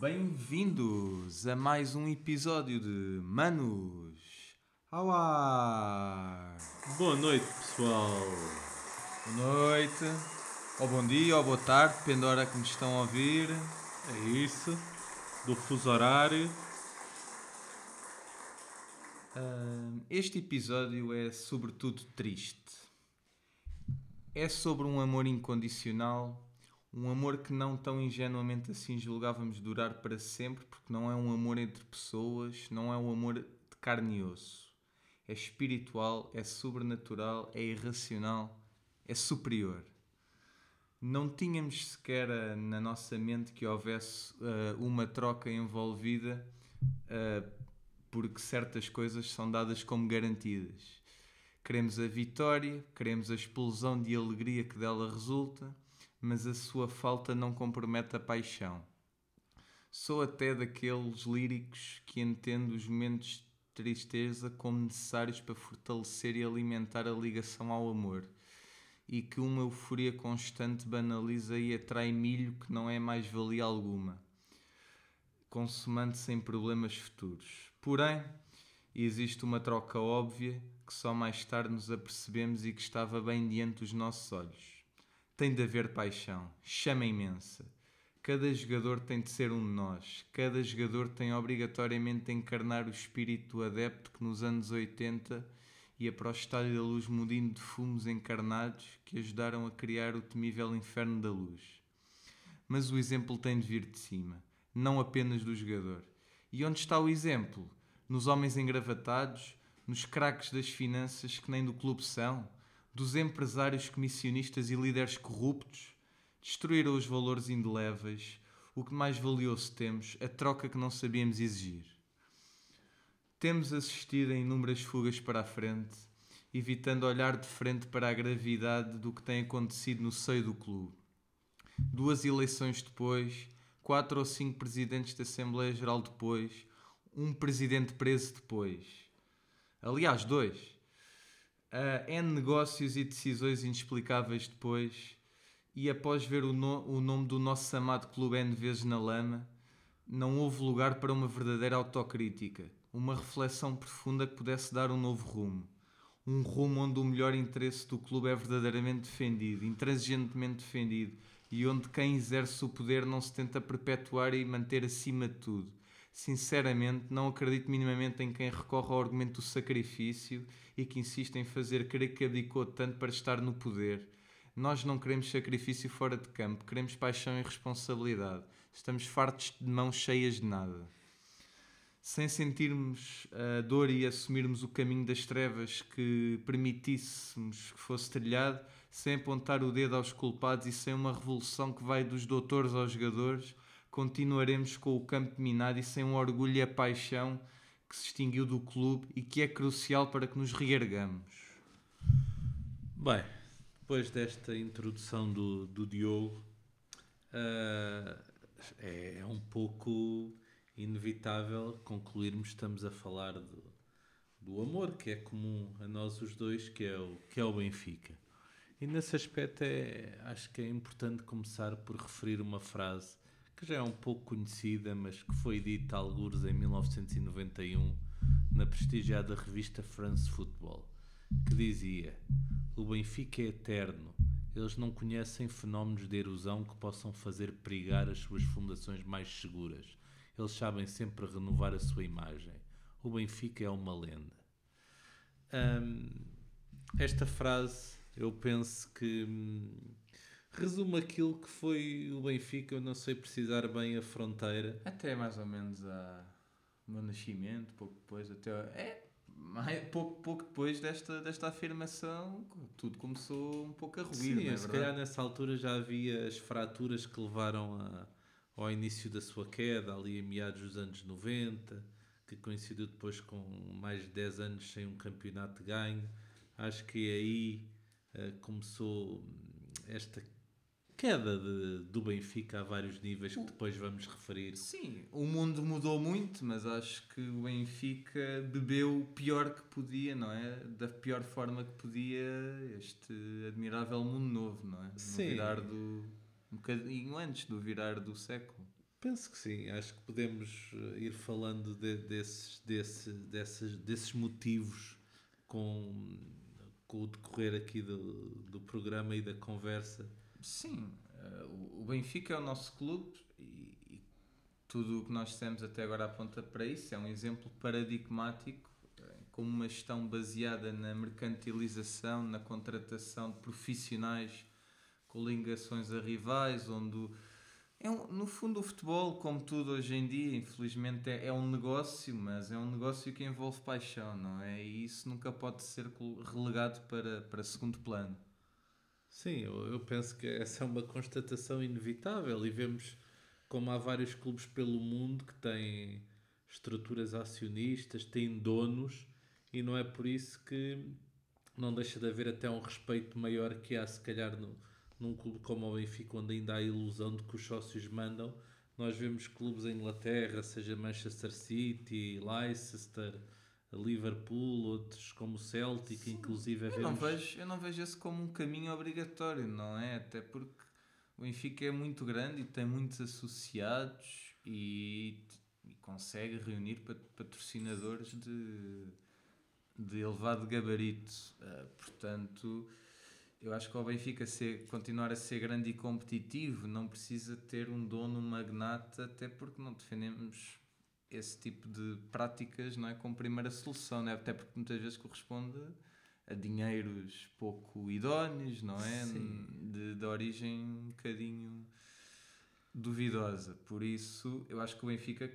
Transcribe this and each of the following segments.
Bem-vindos a mais um episódio de Manos ao ar. Boa noite, pessoal. Boa noite, ou bom dia, ou boa tarde, depende da hora que nos estão a ouvir. É isso. Do fuso horário. Este episódio é sobretudo triste. É sobre um amor incondicional, um amor que não tão ingenuamente assim julgávamos durar para sempre, porque não é um amor entre pessoas, não é um amor de carne e osso. É espiritual, é sobrenatural, é irracional, é superior. Não tínhamos sequer ah, na nossa mente que houvesse ah, uma troca envolvida ah, porque certas coisas são dadas como garantidas. Queremos a vitória, queremos a explosão de alegria que dela resulta, mas a sua falta não compromete a paixão. Sou até daqueles líricos que entendo os momentos de tristeza como necessários para fortalecer e alimentar a ligação ao amor, e que uma euforia constante banaliza e atrai milho que não é mais-valia alguma consumando sem problemas futuros. Porém, existe uma troca óbvia que só mais tarde nos apercebemos e que estava bem diante dos nossos olhos. Tem de haver paixão, chama imensa. Cada jogador tem de ser um de nós. Cada jogador tem obrigatoriamente de encarnar o espírito do adepto que nos anos 80 ia para o estádio da luz mudinho de fumos encarnados que ajudaram a criar o temível inferno da luz mas o exemplo tem de vir de cima, não apenas do jogador. E onde está o exemplo? Nos homens engravatados, nos craques das finanças que nem do clube são, dos empresários comissionistas e líderes corruptos? Destruíram os valores indeléveis, o que mais valioso temos, a troca que não sabíamos exigir. Temos assistido a inúmeras fugas para a frente, evitando olhar de frente para a gravidade do que tem acontecido no seio do clube duas eleições depois, quatro ou cinco presidentes da Assembleia Geral depois, um presidente preso depois. Aliás, dois. Uh, N negócios e decisões inexplicáveis depois, e após ver o, no- o nome do nosso amado clube N vezes na lama, não houve lugar para uma verdadeira autocrítica, uma reflexão profunda que pudesse dar um novo rumo. Um rumo onde o melhor interesse do clube é verdadeiramente defendido, intransigentemente defendido, e onde quem exerce o poder não se tenta perpetuar e manter acima de tudo. Sinceramente, não acredito minimamente em quem recorre ao argumento do sacrifício e que insiste em fazer crer que abdicou tanto para estar no poder. Nós não queremos sacrifício fora de campo, queremos paixão e responsabilidade. Estamos fartos de mãos cheias de nada sem sentirmos a dor e assumirmos o caminho das trevas que permitíssemos que fosse trilhado, sem apontar o dedo aos culpados e sem uma revolução que vai dos doutores aos jogadores, continuaremos com o campo minado e sem o orgulho e a paixão que se extinguiu do clube e que é crucial para que nos reergamos. Bem, depois desta introdução do, do Diogo, ah, é, é um pouco inevitável concluirmos estamos a falar do, do amor que é comum a nós os dois, que é o, que é o Benfica. E nesse aspecto é, acho que é importante começar por referir uma frase que já é um pouco conhecida, mas que foi dita algures em 1991 na prestigiada revista France Football, que dizia: O Benfica é eterno. Eles não conhecem fenómenos de erosão que possam fazer perigar as suas fundações mais seguras. Eles sabem sempre renovar a sua imagem. O Benfica é uma lenda. Hum, esta frase, eu penso que hum, resume aquilo que foi o Benfica. Eu não sei precisar bem a fronteira. Até mais ou menos a o meu nascimento, pouco depois, até é mais- pouco, pouco depois desta, desta afirmação, tudo começou um pouco a ruir, Sim, não é se calhar nessa altura já havia as fraturas que levaram a- ao início da sua queda, ali em meados dos anos 90, que coincidiu depois com mais de 10 anos sem um campeonato ganho. Acho que aí eh, começou esta queda de- do Benfica a vários níveis que depois vamos referir. Sim, o mundo mudou muito, mas acho que o Benfica bebeu o pior que podia, não é? Da pior forma que podia este admirável mundo novo, não é? No Sim. virar do. um bocadinho antes do virar do século. Penso que sim, acho que podemos eh, ir falando de, desses, desse, desses, desses motivos com, com o decorrer aqui do, do programa e da conversa. Sim, uh, o Benfica é o nosso clube e, e tudo o que nós dissemos até agora aponta para isso. É um exemplo paradigmático, eh, com uma gestão baseada na mercantilização, na contratação de profissionais com ligações a rivais, onde é um, no fundo, o futebol, como tudo hoje em dia, infelizmente é, é, um negócio, mas é um negócio que envolve paixão, não é? E isso nunca pode ser relegado para, para segundo plano. Sim, eu, eu penso que essa é uma constatação inevitável e vemos como há vários clubes pelo mundo que têm estruturas acionistas, têm donos e não é por isso que não deixa de haver até um respeito maior que há, se calhar, no num clube como o Benfica, onde ainda há a ilusão de que os sócios mandam, nós vemos clubes em Inglaterra, seja Manchester City, Leicester, Liverpool, outros como o Celtic, Sim. inclusive eu, não vejo, eu não vejo esse como um caminho obrigatório, não é? Até porque o Benfica é muito grande e tem muitos associados e, e consegue reunir patrocinadores de, de elevado gabarito. Uh, portanto, eu acho que o Benfica ser, continuar a ser grande e competitivo não precisa ter um dono magnata, até porque não defendemos esse tipo de práticas não é, como primeira solução, não é? até porque muitas vezes corresponde a dinheiros pouco idóneos, não é? De, de origem um bocadinho duvidosa. Por isso, eu acho que o Benfica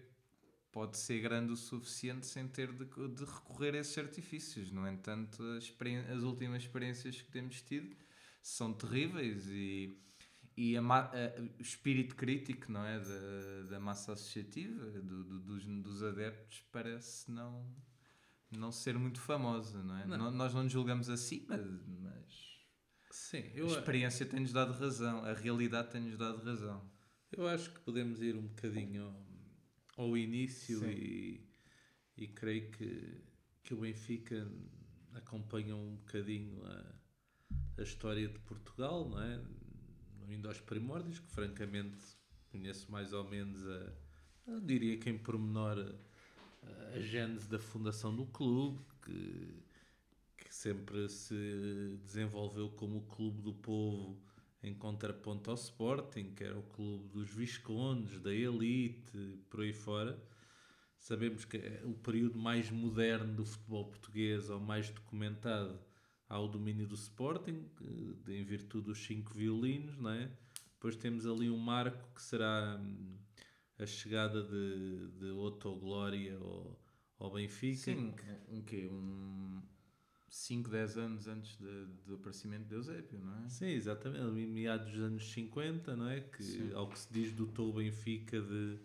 pode ser grande o suficiente sem ter de, de recorrer a esses artifícios. No entanto, as, as, últimas experiências que temos tido são terríveis e, e a, a, o espírito crítico não é, da, da massa associativa, do, do, dos, dos adeptos, parece não, não ser muito famosa. Não é? Não. Nós não nos julgamos assim, mas, mas Sim, eu, a experiência tem-nos dado razão, a realidade tem-nos dado razão. Eu acho que podemos ir um bocadinho ao início e, e creio que, que o Benfica acompanha um bocadinho a, a história de Portugal, não é? Indo aos primórdios, que francamente conheço mais ou menos a, a diria que em pormenor a, a gênese da fundação do clube, que, que sempre se desenvolveu como o clube do povo em contraponto ao Sporting, que era o clube dos Viscondes, da elite, por aí fora. Sabemos que é o período mais moderno do futebol português, ou mais documentado, há o domínio do Sporting, em virtude dos cinco violinos, não é? Depois temos ali um marco que será hum, a chegada de, de Otto Glória ao, ao Benfica. Sim, um quê? Um 5, 10 anos antes de, do aparecimento de Eusébio, não é? Sim, exatamente, em meados dos anos 50, não é? Que, Sim. ao que se diz, dotou o Benfica de,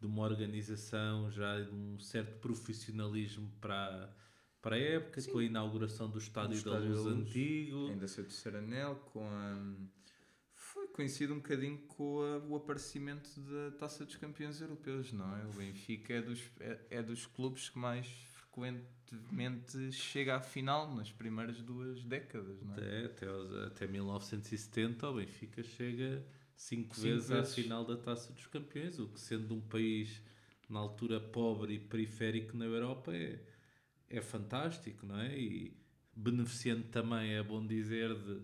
de uma organização já de um certo profissionalismo para, para a época, Sim. com a inauguração do Estádio, da Luz, Luz Antigo. Ainda seu terceiro anel, com a... Foi coincido um bocadinho com a, o aparecimento da Taça dos Campeões Europeus, não é? O Benfica é dos, é, é dos clubes que mais frequentemente chega à final nas primeiras duas décadas. Não é? até, até, até 1970 o Benfica chega cinco, cinco vezes, vezes à final da Taça dos Campeões, o que sendo um país na altura pobre e periférico na Europa é, é fantástico, não é? E beneficiando também, é bom dizer, de,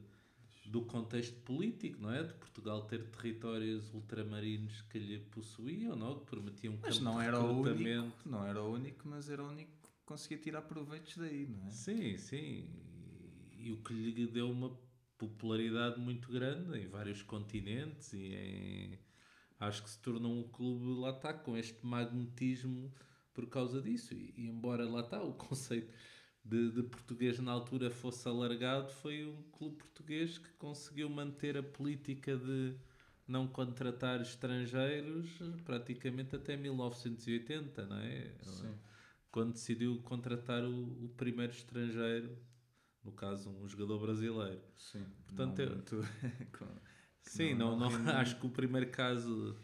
do contexto político, não é? De Portugal ter territórios ultramarinos que lhe possuíam, não? Que permitiam mas não era o único, não era o único, mas era o único conseguia tirar proveitos daí, não é? Sim, sim. E, e o que lhe deu uma popularidade muito grande em vários continentes e em, acho que se tornou um clube lá está com este magnetismo por causa disso. E, e embora lá está o conceito de, de, português na altura fosse alargado foi um clube português que conseguiu manter a política de não contratar estrangeiros praticamente até 1980 não é? Sim. Quando decidiu contratar o, o primeiro estrangeiro, no caso um jogador brasileiro. Sim, portanto não, eu, sim, não, não, não acho que o primeiro caso,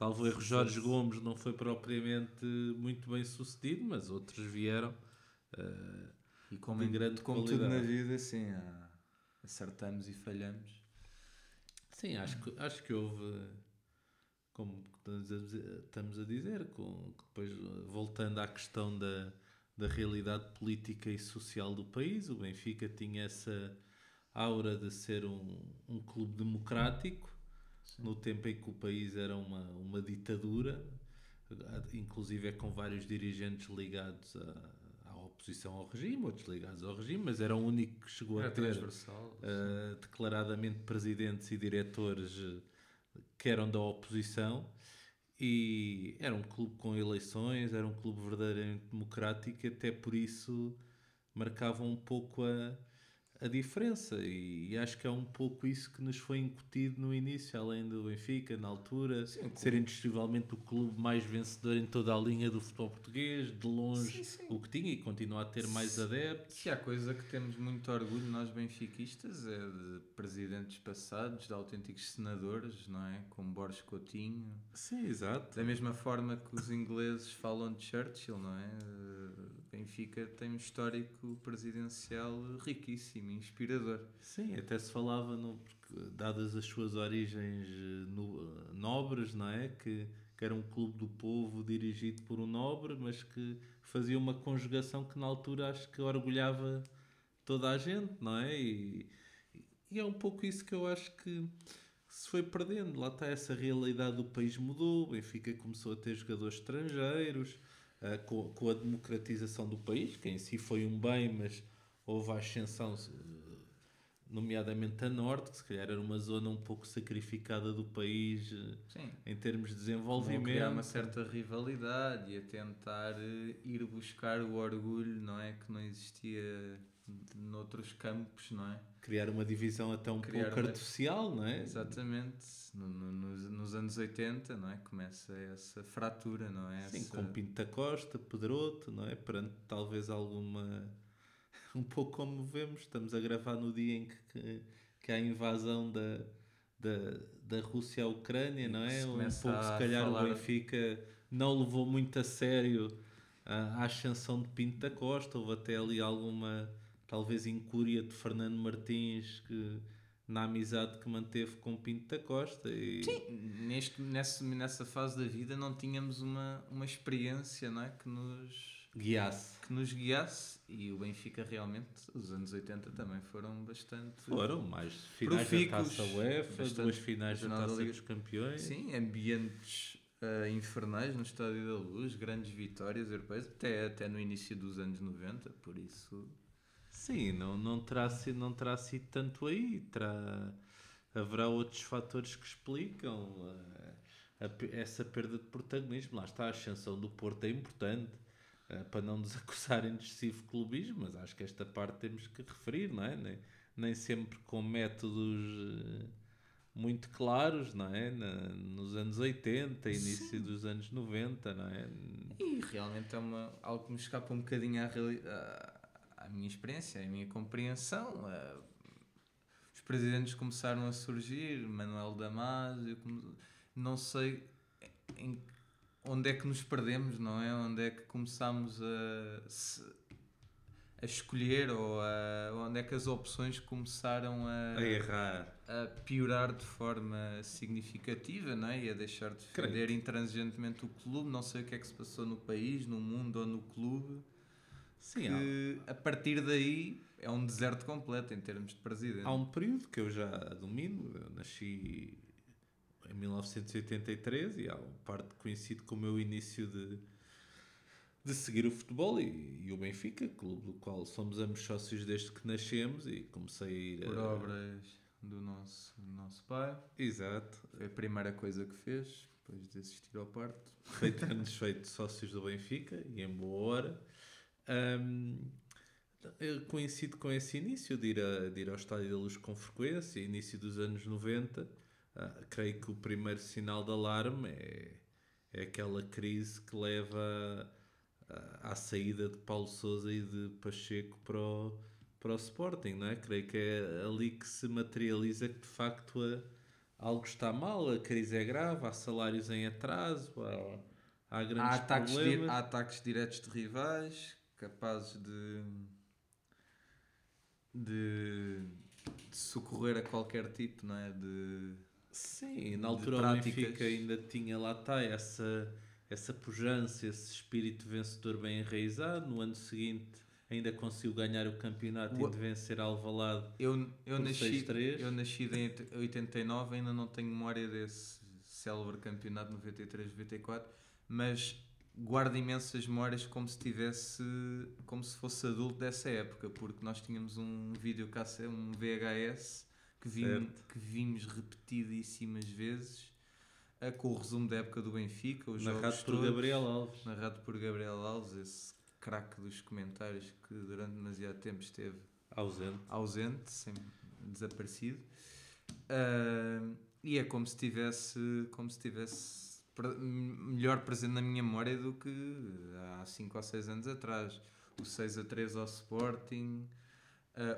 salvo erro, Jorge Gomes não foi propriamente muito bem sucedido, mas outros vieram uh, e como, em grande como tudo na vida, sim, acertamos e falhamos. Sim, acho que, acho que houve como estamos a dizer, com, depois voltando à questão da, da realidade política e social do país, o Benfica tinha essa aura de ser um, um clube democrático, Sim. no tempo em que o país era uma, uma ditadura, inclusive é com vários dirigentes ligados à, à oposição ao regime, outros ligados ao regime, mas era o único que chegou era a ter uh, declaradamente presidentes e diretores eh, que eram da oposição e era um clube com eleições, era um clube verdadeiramente democrático, até por isso marcava um pouco a, a diferença e, e, acho que é um pouco isso que nos foi incutido no início, além do Benfica, na altura, sim, ser indiscutivelmente o clube mais vencedor em toda a linha do futebol português, de longe sim, sim. o que tinha e continua a ter mais adeptos. Se há coisa que temos muito orgulho nós benfiquistas é de presidentes passados, de autênticos senadores, não é? Como Borges Coutinho. Sim, exato. Da mesma forma que os ingleses falam de Churchill, não é? Benfica tem um histórico presidencial riquíssimo, inspirador. Sim, até se falava, no, porque, dadas as suas origens eh, no, eh, nobres, não é? Que, que era um clube do povo dirigido por um nobre, mas que fazia uma conjugação que na altura acho que orgulhava toda a gente, não é? E, e é um pouco isso que eu acho que se foi perdendo. Lá está essa realidade do país mudou, o Benfica começou a ter jogadores estrangeiros uh, com, com, a democratização do país, que em si foi um bem, mas houve a ascensão, nomeadamente a norte, que se calhar era uma zona um pouco sacrificada do país eh, Sim. em termos de desenvolvimento. criar uma certa rivalidade e a tentar eh, ir buscar o orgulho, não é? Que não existia noutros campos, não é? Criar uma divisão até um Criar pouco uma... artificial, não é? Exatamente. No, no, nos, nos, anos 80, não é? Começa essa fratura, não é? Sim, essa... com Pinto da Costa, Pedroto, não é? Perante talvez alguma... Um pouco como vemos, estamos a gravar no dia em que, que, que há a invasão da, da, da Rússia à Ucrânia, não é? Um pouco, se calhar, falar... o Benfica não levou muito a sério a, a ascensão de Pinto da Costa, houve até ali alguma talvez incúria de Fernando Martins que na amizade que manteve com Pinto da Costa. E... Sim, neste, nessa, nessa fase da vida não tínhamos uma, uma experiência não é? que nos guiasse. Que nos guiasse e o Benfica realmente, os anos 80 também foram bastante. Foram mais finais profícuos, da taça UEFA, duas finais da taça Liga. dos Campeões. Sim, ambientes uh, infernais no Estádio da Luz, grandes vitórias europeias, até, até no início dos anos 90, por isso Sim, não, não, terá sido, não terá sido tanto aí. Terá, haverá outros fatores que explicam a, a, essa perda de protagonismo. Lá está, a ascensão do Porto é importante uh, para não nos acusarem de excessivo clubismo, mas acho que esta parte temos que referir, não é? Nem, nem sempre com métodos uh, muito claros, não é? Na, nos anos 80, início Sim. dos anos 90, não é? E realmente é uma, algo que me escapa um bocadinho à realidade a minha experiência, a minha compreensão. Uh, os presidentes começaram a surgir, Manuel Damasio, não sei em, onde é que nos perdemos, não é? Onde é que começámos a, a escolher ou a, onde é que as opções começaram a, a errar, a piorar de forma significativa, não é? E a deixar de defender Creio. intransigentemente o clube. Não sei o que é que se passou no país, no mundo ou no clube Sim, que há... a partir daí é um deserto completo em termos de presidente. Há um período que eu já domino, eu nasci em 1983 e há parte coincide com o meu início de, de seguir o futebol e, e, o Benfica, clube do qual somos ambos sócios desde que nascemos e comecei a ir por a... obras do nosso, do nosso pai. Exato. Foi a primeira coisa que fez depois de assistir ao parto. Feito anos feito sócios do Benfica e em boa hora. Um, eu coincido com esse início de ir, a, de ir ao Estádio da Luz com frequência, início dos anos 90. Uh, ah, creio que o primeiro sinal de alarme é, é aquela crise que leva à saída de Paulo Souza e de Pacheco para o, para o Sporting, não é? Creio que é ali que se materializa que de facto a, algo está mal, a crise é grave, há salários em atraso, há, há grandes há ataques problemas. há ataques diretos de rivais capazes de, de, de, socorrer a qualquer tipo não é? de, Sim, na altura o práticas. Benfica ainda tinha lá está essa, essa pujança, esse espírito vencedor bem enraizado. No ano seguinte ainda conseguiu ganhar o campeonato O- e de vencer Alvalade. Eu, eu, nasci, 6-3. eu nasci em 89, ainda não tenho memória desse célebre campeonato 93-94, mas guardo imensas memórias como se tivesse, como se fosse adulto dessa época, porque nós tínhamos um videocassete, um VHS que, vim, que vimos repetidíssimas vezes, com o resumo da época do Benfica, os Narrado jogos por todos, Gabriel Alves. narrado por Gabriel Alves, esse craque dos comentários que durante demasiado tempo esteve Ausente. ausente, sem, desaparecido. Ah, e é como se tivesse, como se tivesse melhor presente na minha memória do que há 5 ou 6 anos atrás. O 6 a 3 ao Sporting,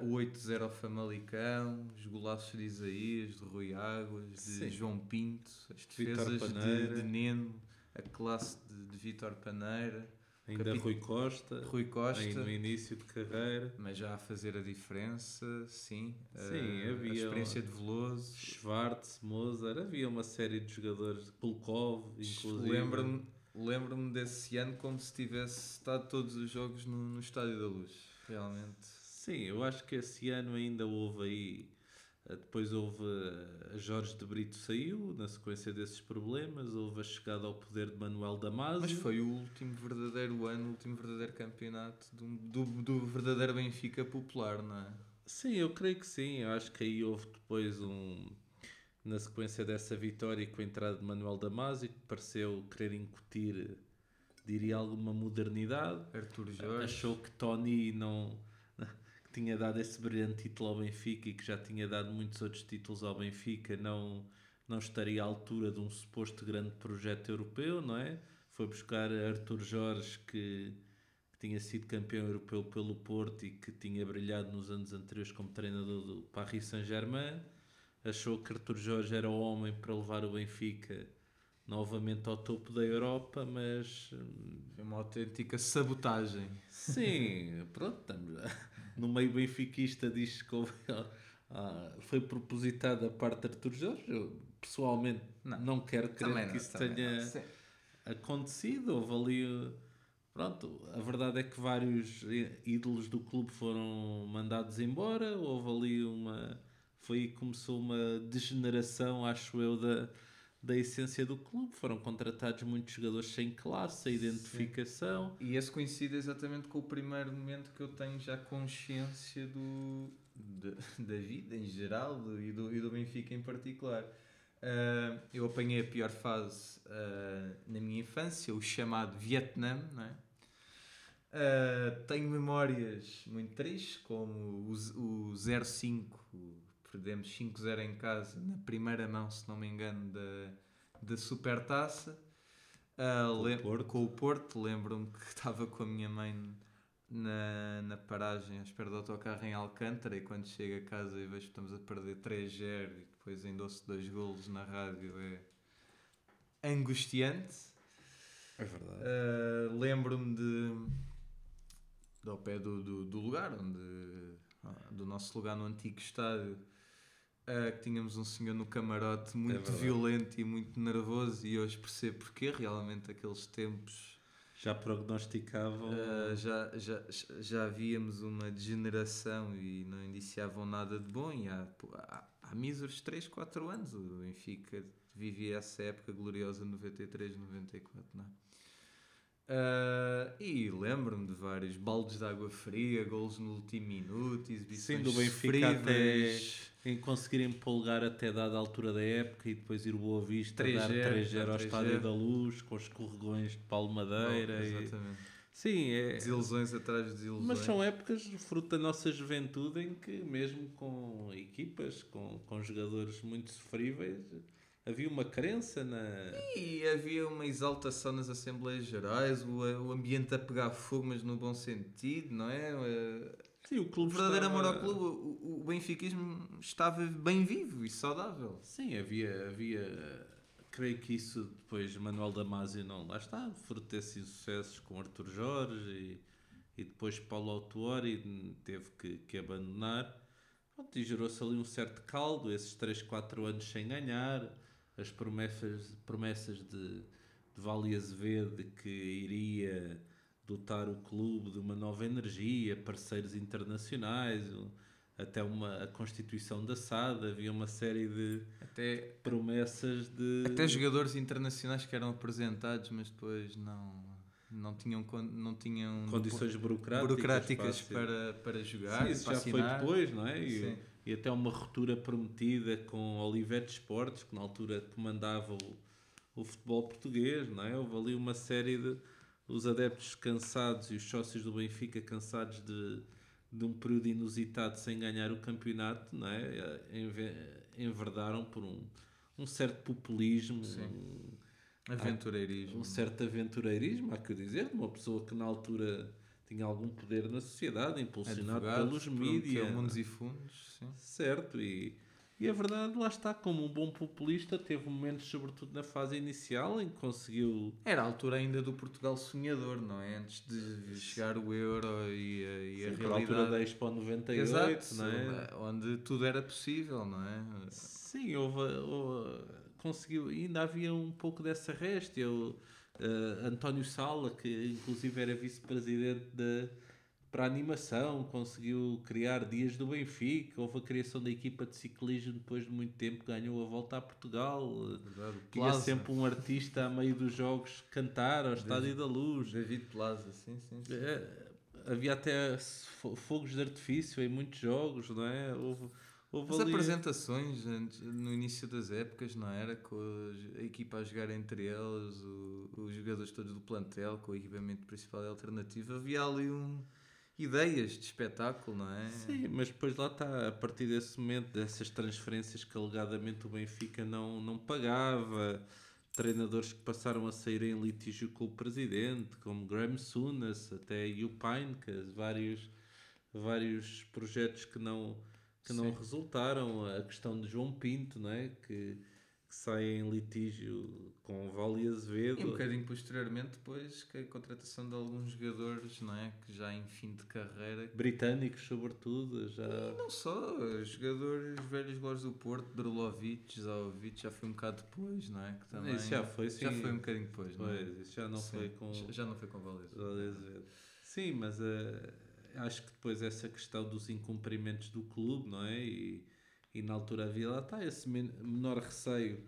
o 8 a 0 ao Famalicão, os golaços de Isaías, de Rui Águas, de Sim. João Pinto, as defesas de, de Neno, a classe de, de Vítor Paneira, Ainda Capi- Rui Costa. Rui Costa. aí no início de carreira. Mas já a fazer a diferença, sim. Sim, Eh, havia A experiência de Veloso. Schwartz, Mozart, havia uma série de jogadores, Pulkov, inclusive. Lembro-me lembro desse ano como se tivesse estado todos os jogos no, no Estádio da Luz. Realmente. Sim, eu acho que esse ano ainda houve aí. Eh, Depois houve eh, a Jorge de Brito saiu, na sequência desses problemas, houve a chegada ao poder de Manuel Damasio. Mas foi o último verdadeiro ano, o último verdadeiro campeonato do, do, do verdadeiro Benfica popular, não é? Sim, eu creio que sim. Eu acho que aí houve depois um. Na sequência dessa vitória, com a entrada de Manuel Damasio, que pareceu querer incutir, diria, alguma modernidade. Artur Jorge. Achou que Tony não. Que tinha dado esse brilhante título ao Benfica e que já tinha dado muitos outros títulos ao Benfica, não, não estaria à altura de um suposto grande projeto europeu, não é? Foi buscar Arthur Jorge, que, que tinha sido campeão europeu pelo Porto e que tinha brilhado nos anos anteriores como treinador do Paris Saint-Germain. Achou que Arthur Jorge era o homem para levar o Benfica novamente ao topo da Europa, mas hum, Foi uma autêntica sabotagem. Sim, pronto, estamos no meio benfiquista diz que houve, ah, foi propositado a parte de Artur Jorge. Eu, pessoalmente Não. não, quero crer Também que não, isso tenha não. Acontecido. Houve ali. Pronto, a verdade é que vários ídolos do clube foram mandados embora. Houve ali uma. Foi aí que começou uma degeneração, acho eu, da, da essência do clube. Foram contratados muitos jogadores sem classe, sem identificação. E esse coincide exatamente com o primeiro momento que eu tenho já consciência do, da- da vida em geral do- e, do, e do Benfica em particular. Ah, eu apanhei a pior fase ah, na minha infância, o chamado Vietnã, não é? Ah, tenho memórias muito tristes, como o, o 05, o- perdemos 5-0 em casa, na primeira mão, se não me engano, da, da Supertaça. Ah, Com o com o Porto, lembro-me que estava com a minha mãe na, na paragem à espera do autocarro em Alcântara e quando chego a casa e vejo que estamos a perder 3-0 e depois ouço dois golos na rádio é angustiante. É verdade. Uh, Lembro-me de, de ao pé do, do, do lugar, onde, ah, do nosso lugar no antigo estádio, uh, que tínhamos um senhor no camarote muito verdade. violento e muito nervoso, e hoje percebo porque realmente aqueles tempos Já prognosticavam. uh, já, já, já víamos uma degeneração e não indiciavam nada de bom. E há, há, há míseros 3, 4 anos o Benfica vivia essa época gloriosa 93, 94, não é? Uh, e lembro-me de vários baldes de água fria, golos no último minuto, exibições Sim, do Benfica sofríveis. Em conseguirem empolgar até dada altura da época e depois ir Boa Vista 3-0, dar 3-0 ao 3-0. Estádio da Luz com os escorregões de Paulo Madeira. Oh, e- exatamente. Sim, é, Desilusões atrás de desilusões. mas são épocas fruto da nossa juventude em que mesmo com equipas, com, com jogadores muito sofríveis, havia uma crença na... E havia uma exaltação nas Assembleias Gerais, o, o ambiente a pegar fogo, mas no bom sentido, não é? Sim, o O clube verdadeiro estava- amor ao clube, o, o benfiquismo estava bem vivo e saudável. Sim, havia, havia. Creio que isso depois Manuel Damasio não. Lá está, fruto desses sucessos com Arthur Jorge e, e depois Paulo Autuori teve que, que abandonar. Pronto, e gerou-se ali um certo caldo, esses 3, 4 anos sem ganhar, as promessas, promessas de, de Vale Azevedo que iria dotar o clube de uma nova energia, parceiros internacionais, até uma, a constituição da SAD, havia uma série de Até, promessas de... até jogadores internacionais que eram apresentados, mas depois não, não tinham, não tinham condições burocráticas, burocráticas para, para jogar, Sim, isso para já foi assinar. depois, não é? E, e até uma ruptura prometida com Olivete Esportes, que na altura comandava o, o futebol português, não é? Houve ali uma série de. Os adeptos cansados e os sócios do Benfica cansados de, de um período inusitado sem ganhar o campeonato, não é? Enve- Enverdaram por um, um certo populismo, Sim. um, Aventureirismo. um certo aventureirismo, há que dizer, de uma pessoa que na altura tinha algum poder na sociedade, impulsionado Advogado, pelos mídias. mundos e fundos. Sim. Certo, e, e a verdade, lá está, como um bom populista, teve momentos, sobretudo na fase inicial, em que conseguiu. Era a altura ainda do Portugal sonhador, não é? Antes de chegar o euro e a, e a Sim, por altura realidade. da Expo 98, Exato, não é? onde tudo era possível, não é? Sim, houve, houve- conseguiu, ainda havia um pouco dessa réstia. O, eh, António Sala, que inclusive era vice-presidente da para a animação, conseguiu criar Dias do Benfica, houve a criação da equipa de ciclismo depois de muito tempo, ganhou a volta a Portugal. Verdade, Tinha sempre um artista a meio dos jogos cantar ao Estádio da Luz. David Plaza, sim, sim. sim. É, havia até fo- fogos de artifício em muitos jogos, não é? Houve, houve As ali- apresentações no início das épocas, não era? Com a, equipa a jogar entre elas, os jogadores todos do plantel, com o equipamento principal e alternativo, havia ali um, ideias de espetáculo, não é? Sim, mas depois lá está, a partir desse momento, dessas transferências que alegadamente o Benfica não, não pagava, treinadores que passaram a sair em litígio com o presidente, como Graham Souness, até Upine, que vários, vários projetos que não, que não resultaram, a questão de João Pinto, não é? que, que sai em litígio com o Vale Azevedo. E um bocadinho posteriormente, depois, que a contratação de alguns jogadores, não é? Que já em fim de carreira. Britânicos, sobretudo, já... Não só, jogadores velhos glórias do Porto, Drulovic, Zaovic, já foi um bocado depois, não é? Que também, Isso já foi, sim. Já foi um bocadinho depois, não é? Pois, isso já não Sim. foi com... Já- não foi com o Valês. Vale Azevedo. Sim, mas eh, acho que depois essa questão dos incumprimentos do clube, não é? E, e na altura havia lá está esse men- menor receio,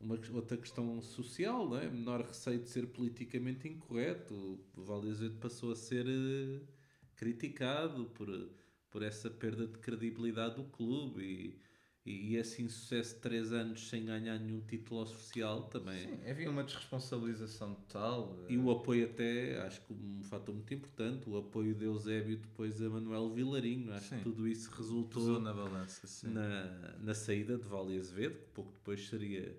uma outra questão social, não é? Menor receio de ser politicamente incorreto. O Vale Azevedo passou a ser eh, criticado por, por essa perda de credibilidade do clube e, e esse insucesso de três anos sem ganhar nenhum título oficial também. Sim, havia uma desresponsabilização total. E o apoio até, acho que um fator muito importante, o apoio de Eusébio depois a Manuel Vilarinho. Acho Sim. que tudo isso pesou resultou na balança, sim. na, na saída de Vale Azevedo, que pouco depois seria,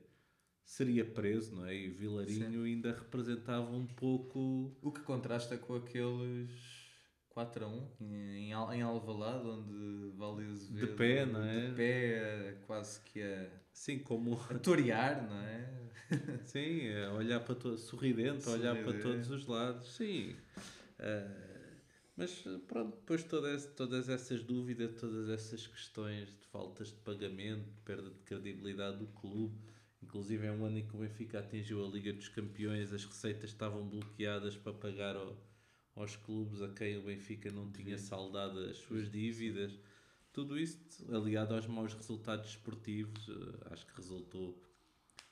seria preso, não é? E Vilarinho ainda representava um pouco... O que contrasta com aqueles 4 a 1 em, em Alvalade, onde Vale Azevedo... De pé, não é? De pé, quase que a, Sim, como... a torear, não é? Sim, é olhar para to... sorridente, olhar para todos os lados, sim. Ah, mas pronto, depois todas, todas essas dúvidas, todas essas questões de faltas de pagamento, de perda de credibilidade do clube, inclusive é um ano em que o Benfica atingiu a Liga dos Campeões, as receitas estavam bloqueadas para pagar ao- aos clubes a quem o Benfica não tinha saldado as suas dívidas. Tudo isso, aliado aos maus resultados esportivos, eh, acho que resultou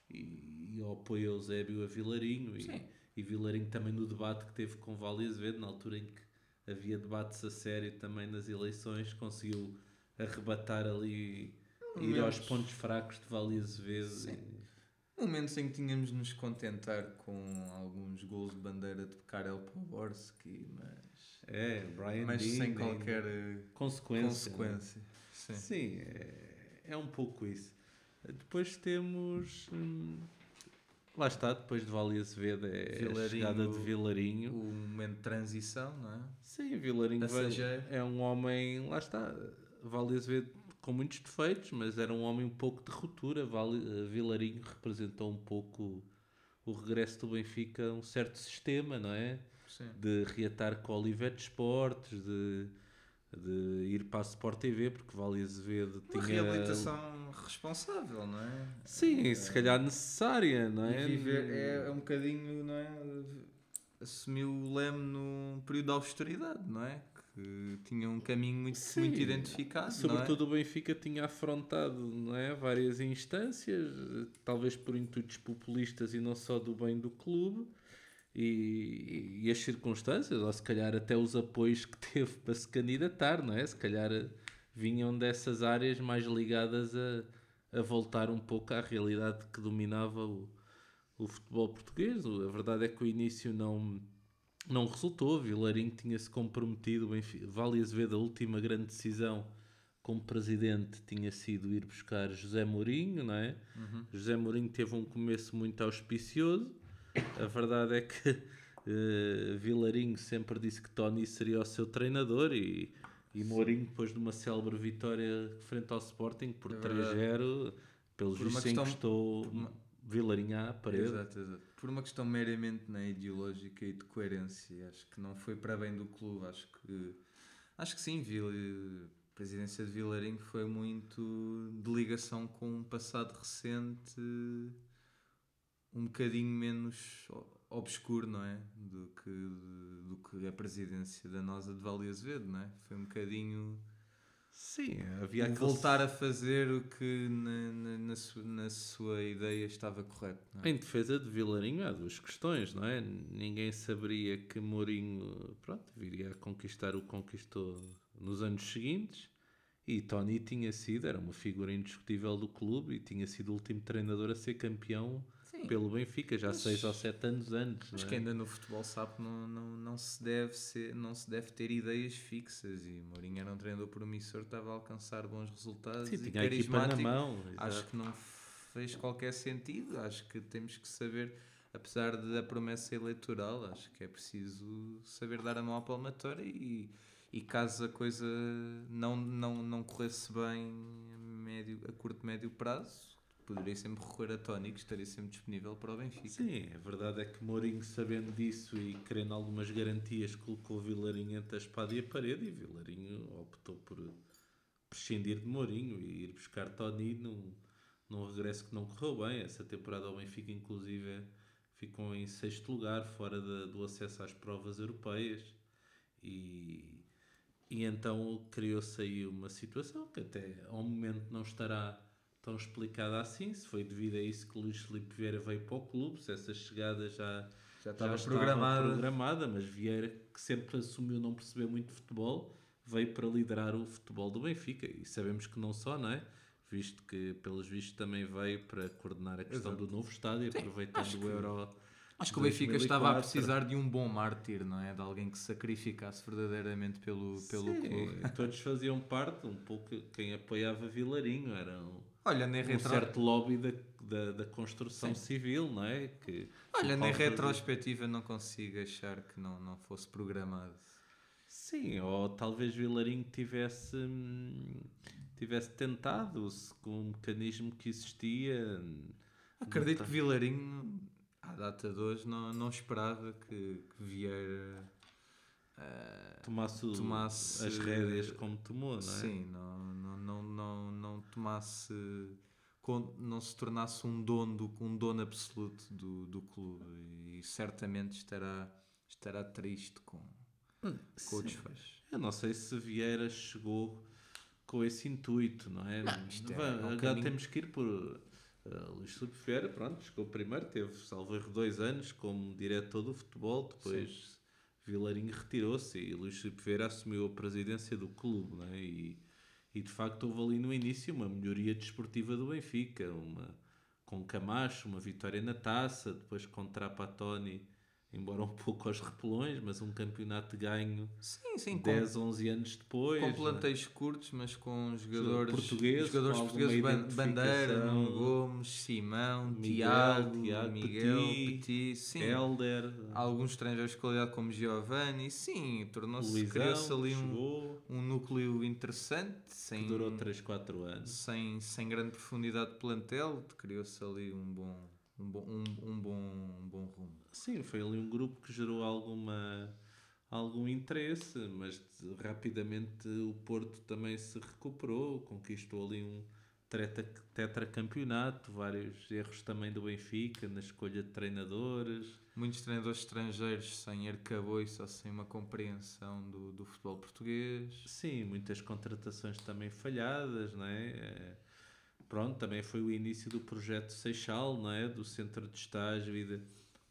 e, e ao apoio a Eusébio a Vilarinho e, e Vilarinho também no debate que teve com Vale Azevedo, na altura em que havia debates a sério também nas eleições, conseguiu arrebatar ali, ir aos pontos fracos de Vale Azevedo. Momentos em que tínhamos de nos contentar com alguns gols de bandeira de Karel Poborski, mas, É, Brian mas Dean, sem qualquer eh, consequência. né? consequência. Sim. Sim, é, é um pouco isso. Depois temos. hum, lá está, depois de Vale Azevedo é a Vilarinho- chegada de Vilarinho. O momento de transição, não é? Sim, Vilarinho Passageiro. é um homem, lá está, Vale Azevedo com muitos defeitos, mas era um homem um pouco de ruptura. Vale, eh, Vilarinho representou um pouco o regresso do Benfica a um certo sistema, não é? Sim. De reatar com o Olivete Esportes, de de ir para a Sport TV, porque Vale Azevedo Uma tinha. reabilitação responsável, não é? Sim, se calhar necessária, não é? Viver é, é um bocadinho, não é? Assumiu o leme num período de austeridade, não é? Que tinha um caminho muito, Sim, muito identificado. Sobretudo o Benfica tinha afrontado não é? várias instâncias, talvez por intuitos populistas e não só do bem do clube, e, e as circunstâncias, ou se calhar até os apoios que teve para se candidatar, não é? Se calhar vinham dessas áreas mais ligadas a, a voltar um pouco à realidade que dominava o, o futebol português. A verdade é que o início não, não resultou. Vilarinho tinha-se comprometido. Vale Azevedo, a última grande decisão como presidente, tinha sido ir buscar José Mourinho, não é? Uhum. José Mourinho teve um começo muito auspicioso. A verdade é que uh, Vilarinho sempre disse que Tony seria o seu treinador e, e Mourinho, depois de uma célebre vitória frente ao Sporting por É 3-0, pelos Por uma vistos encostou por uma- Vilarinho à parede. Exato, exato. Por uma questão meramente né, ideológica e de coerência, acho que não foi para bem do clube. Acho que, acho que sim, Vila, a presidência de Vilarinho foi muito de ligação com um passado recente um bocadinho menos obscuro, não é? Do que, do que a presidência da nossa de Vale Azevedo, não é? Foi um bocadinho Sim, havia aquele- voltar a fazer o que na, na, na su- na sua ideia estava correto, não é? Em defesa de Vilarinho há duas questões, não é? Ninguém saberia que Mourinho pronto, viria a conquistar o que conquistou nos anos seguintes e Tony tinha sido, era uma figura indiscutível do clube e tinha sido o último treinador a ser campeão. Pelo Benfica, já Mas- seis ou sete anos antes. Acho não que é? ainda no futebol sabe não, não, não, se deve ser, não se deve ter ideias fixas e Mourinho era um treinador promissor, estava a alcançar bons resultados Sim, e tinha a equipa na carismático. mão. Acho que não fez qualquer sentido. Acho que temos que saber, apesar da promessa eleitoral, acho que é preciso saber dar a mão à palmatória e, e caso a coisa não, não, não corresse bem a, médio, a curto, médio prazo, poderia sempre recorrer a Tony, que estaria sempre disponível para o Benfica. Sim, a verdade é que Mourinho, sabendo disso e querendo algumas garantias, colocou Vilarinho entre a espada e a parede e Vilarinho optou por prescindir de Mourinho e ir buscar Tony num, num regresso que não correu bem. Essa temporada ao Benfica, inclusive, ficou em sexto lugar, fora do acesso às provas europeias. E, e então criou-se aí uma situação que até ao momento não estará tão explicada assim, se foi devido a isso que Luís Filipe Vieira veio para o clube, se essa chegada já, Já estava já programada. programada, mas Vieira, que sempre assumiu não perceber muito de futebol, veio para liderar o futebol do Benfica. E sabemos que não só, não é? Visto que, pelos vistos, também veio para coordenar a questão Exato. do novo estádio, aproveitando acho o Euro. Acho que o Benfica estava a 2004. precisar de um bom mártir, não é? De alguém que se sacrificasse verdadeiramente pelo, pelo Sim, clube. todos faziam parte, um pouco quem apoiava Vilarinho, era um, Olha, nem, um retro... certo lobby da, da, da construção civil, não é? Que, Olha, nem retrospectiva não consigo achar que não, não fosse programado. Sim, ou talvez Vilarinho tivesse, hum, tivesse tentado com um mecanismo que existia. Acredito que Vilarinho, à data de hoje, não, não esperava que, que Vieira. ah, Tomasse, o- Tomasse- as rédeas como tomou, não é? Sim, não, não, não, não tomasse. Não se tornasse um dono, do, um dono absoluto do, do clube e certamente estará, estará triste com, com o Sim. desfecho. Eu não sei se Vieira chegou com esse intuito, não é? isto é- Vá, é um agora caminho- temos que ir por. Uh, Luís Filipe Vieira, pronto, chegou primeiro, teve, salvo erro, dois anos como diretor do futebol, depois Vilarinho retirou-se e Luís Filipe Vieira assumiu a presidência do clube, não é? E, e de facto houve ali no início uma melhoria desportiva do Benfica, uma, com Camacho, uma vitória na taça, depois com Trapatoni, embora um pouco aos repelões, mas um campeonato ganho Sim, sim, com, 10, 11 anos depois. com né? planteios curtos, mas com jogadores Portugueses, jogadores com portugueses, Bandeira. Nuno Gomes, Simão, Miguel, Tiago, Tiago, Miguel, Petit, Petit, sim. Helder, Alguns estrangeiros de qualidade como Giovanni, sim, tornou-se, criou-se ali um, um núcleo interessante, que sem, durou 3, 4 anos. sem, sem grande profundidade de plantel, criou-se ali um bom, um bom, um, um bom, um bom rumo. Sim, foi ali um grupo que gerou alguma, algum interesse, mas rapidamente o Porto também se recuperou, conquistou ali um tetra, tetracampeonato, vários erros também do Benfica na escolha de treinadores. Muitos treinadores estrangeiros sem arcabouço ou sem uma compreensão do, do futebol português. Sim, muitas contratações também falhadas, não é? Pronto, também foi o início do projeto Seixal, não é? Do centro de estágio e de,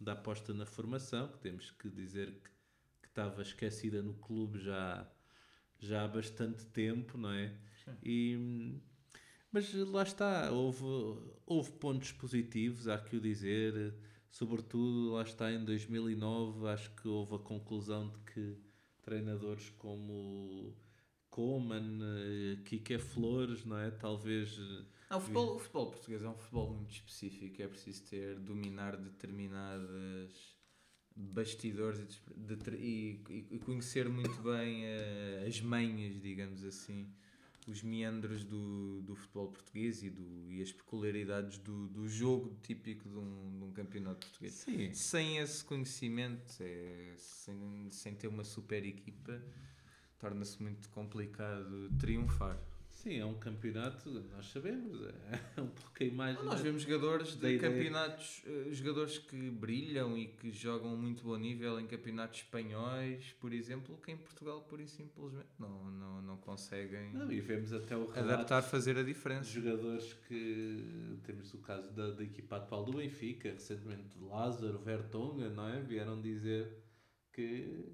da aposta na formação, que temos que dizer que, que estava esquecida no clube já, já há bastante tempo, não é? Sim. E mas lá está, houve, houve pontos positivos, há que o dizer. Sobretudo, lá está, em 2009, acho que houve a conclusão de que treinadores como Coman, eh, Kike Flores, não é? Talvez. Não, o, futebol, o futebol português é um futebol muito específico, é preciso ter, dominar determinadas bastidores e, de, e, e conhecer muito bem uh, as manhas, digamos assim os meandros do, do futebol português e, do, e as peculiaridades do, do jogo típico de um, de um campeonato português. Sim. Sem esse conhecimento, é, sem, sem ter uma super equipa, torna-se muito complicado triunfar. Sim, é um campeonato, nós sabemos, é um a imagem. Nós vemos jogadores de campeonatos, uh, jogadores que brilham e que jogam muito bom nível em campeonatos espanhóis, por exemplo, que em Portugal, por e simplesmente, não, não, não conseguem não, e vemos até o adaptar, fazer a diferença. Jogadores que temos o caso da, da equipa atual do Benfica, recentemente Lázaro, Vertonga, não é? Vieram dizer que,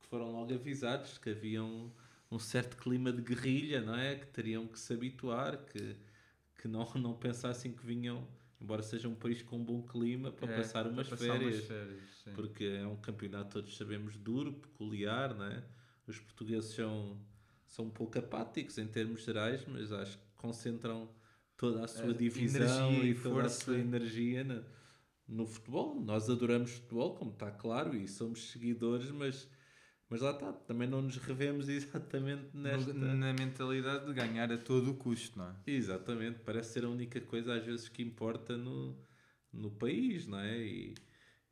que foram logo avisados que haviam um certo clima de guerrilha, não é? Que teriam que se habituar, que, que não, não pensassem que vinham, embora seja um país com um bom clima, para é, passar umas para férias. Passar umas férias porque é um campeonato, todos sabemos, duro, peculiar, não é? Os portugueses são, são um pouco apáticos em termos gerais, mas acho que concentram toda a sua a divisão e toda força. a sua energia na, no futebol. Nós adoramos futebol, como está claro, e somos seguidores, mas mas lá está, também não nos revemos exatamente nesta... Na mentalidade de ganhar a todo o custo, não é? Exatamente, parece ser a única coisa às vezes que importa no, no país, não é? E,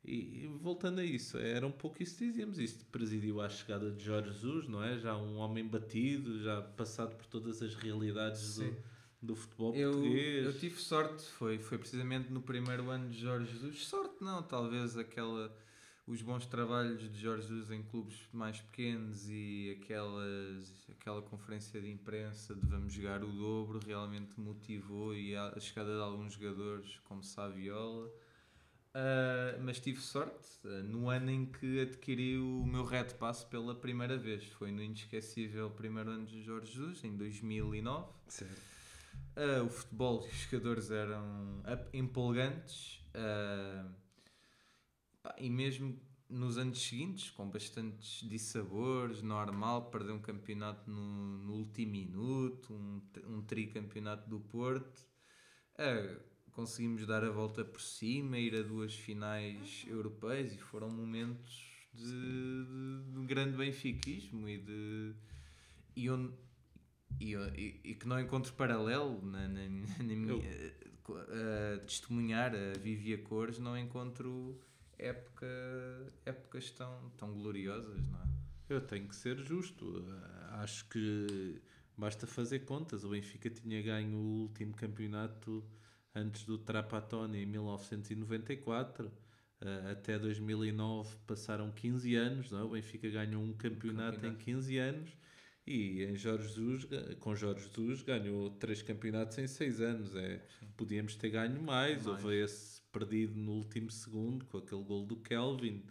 e, voltando a isso, era um pouco isso que dizíamos, isto presidiu à chegada de Jorge Jesus, não é? Já um homem batido, já passado por todas as realidades do, do futebol eu, português. Eu tive sorte, foi, foi precisamente no primeiro ano de Jorge Jesus, sorte não, talvez aquela os bons trabalhos de Jorge Jesus em clubes mais pequenos e aquelas, aquela conferência de imprensa de vamos jogar o dobro realmente motivou e a, chegada de alguns jogadores como Saviola. Uh, mas tive sorte uh, no ano em que adquiri o meu Red Pass pela primeira vez. Foi no inesquecível primeiro ano de Jorge Jesus, em 2009. Certo. Uh, o futebol e os jogadores eram empolgantes. Uh, e mesmo nos anos seguintes, com bastantes dissabores, normal, perder um campeonato no, no último minuto, um, um tricampeonato do Porto. Uh, conseguimos dar a volta por cima, ir a duas finais europeias e foram momentos de, de, de grande benfiquismo e de. E, onde, e, e, e, que não encontro paralelo na, na, na minha. Uh, testemunhar a Vivia Cores, não encontro época, épocas tão, tão gloriosas, não é? Eu tenho que ser justo. Acho que basta fazer contas. O Benfica tinha ganho o último campeonato antes do Trapattoni em 1994. Eh, até 2009 passaram 15 anos. Não é? O Benfica ganhou um campeonato, campeonato. em 15 anos. E em Jorge Jesus, com Jorge Jesus ganhou três campeonatos em seis anos. É, podíamos ter ganho mais. mais. Houve esse perdido no último segundo com aquele gol do Kelvin.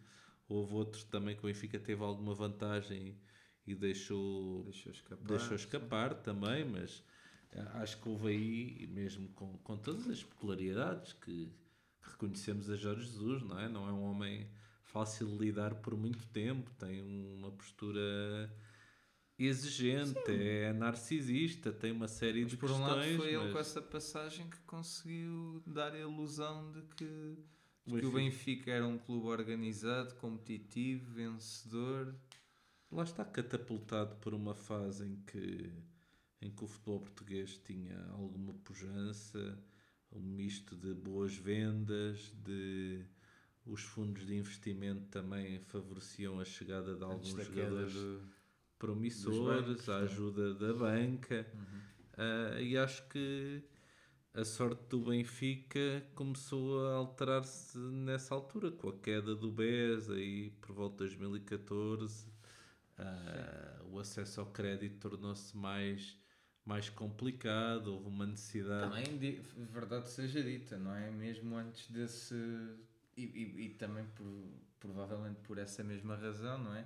Houve outro também que o Benfica teve alguma vantagem e deixou, deixou escapar, deixou escapar também, mas eh, acho que houve aí, mesmo com, com todas as peculiaridades que, que reconhecemos a Jorge Jesus, não é? Não é um homem fácil de lidar por muito tempo, tem uma postura exigente, Sim. é narcisista, tem uma série mas de por questões. Por um lado foi mas... ele com essa passagem que conseguiu dar a ilusão de que, de que o Benfica era um clube organizado, competitivo, vencedor. Lá está catapultado por uma fase em que, em que o futebol português tinha alguma pujança, um misto de boas vendas, de os fundos de investimento também favoreciam a chegada de alguns jogadores do... promissores, bancos, a sim. ajuda da banca. Ah, e acho que a sorte do Benfica começou a alterar-se nessa altura, com a queda do BES, aí por volta de 2014. ah, o acesso ao crédito tornou-se mais, mais complicado, houve uma necessidade. Também, di- verdade seja dita, não é? Mesmo antes desse. E, e, e também por, provavelmente por essa mesma razão, não é?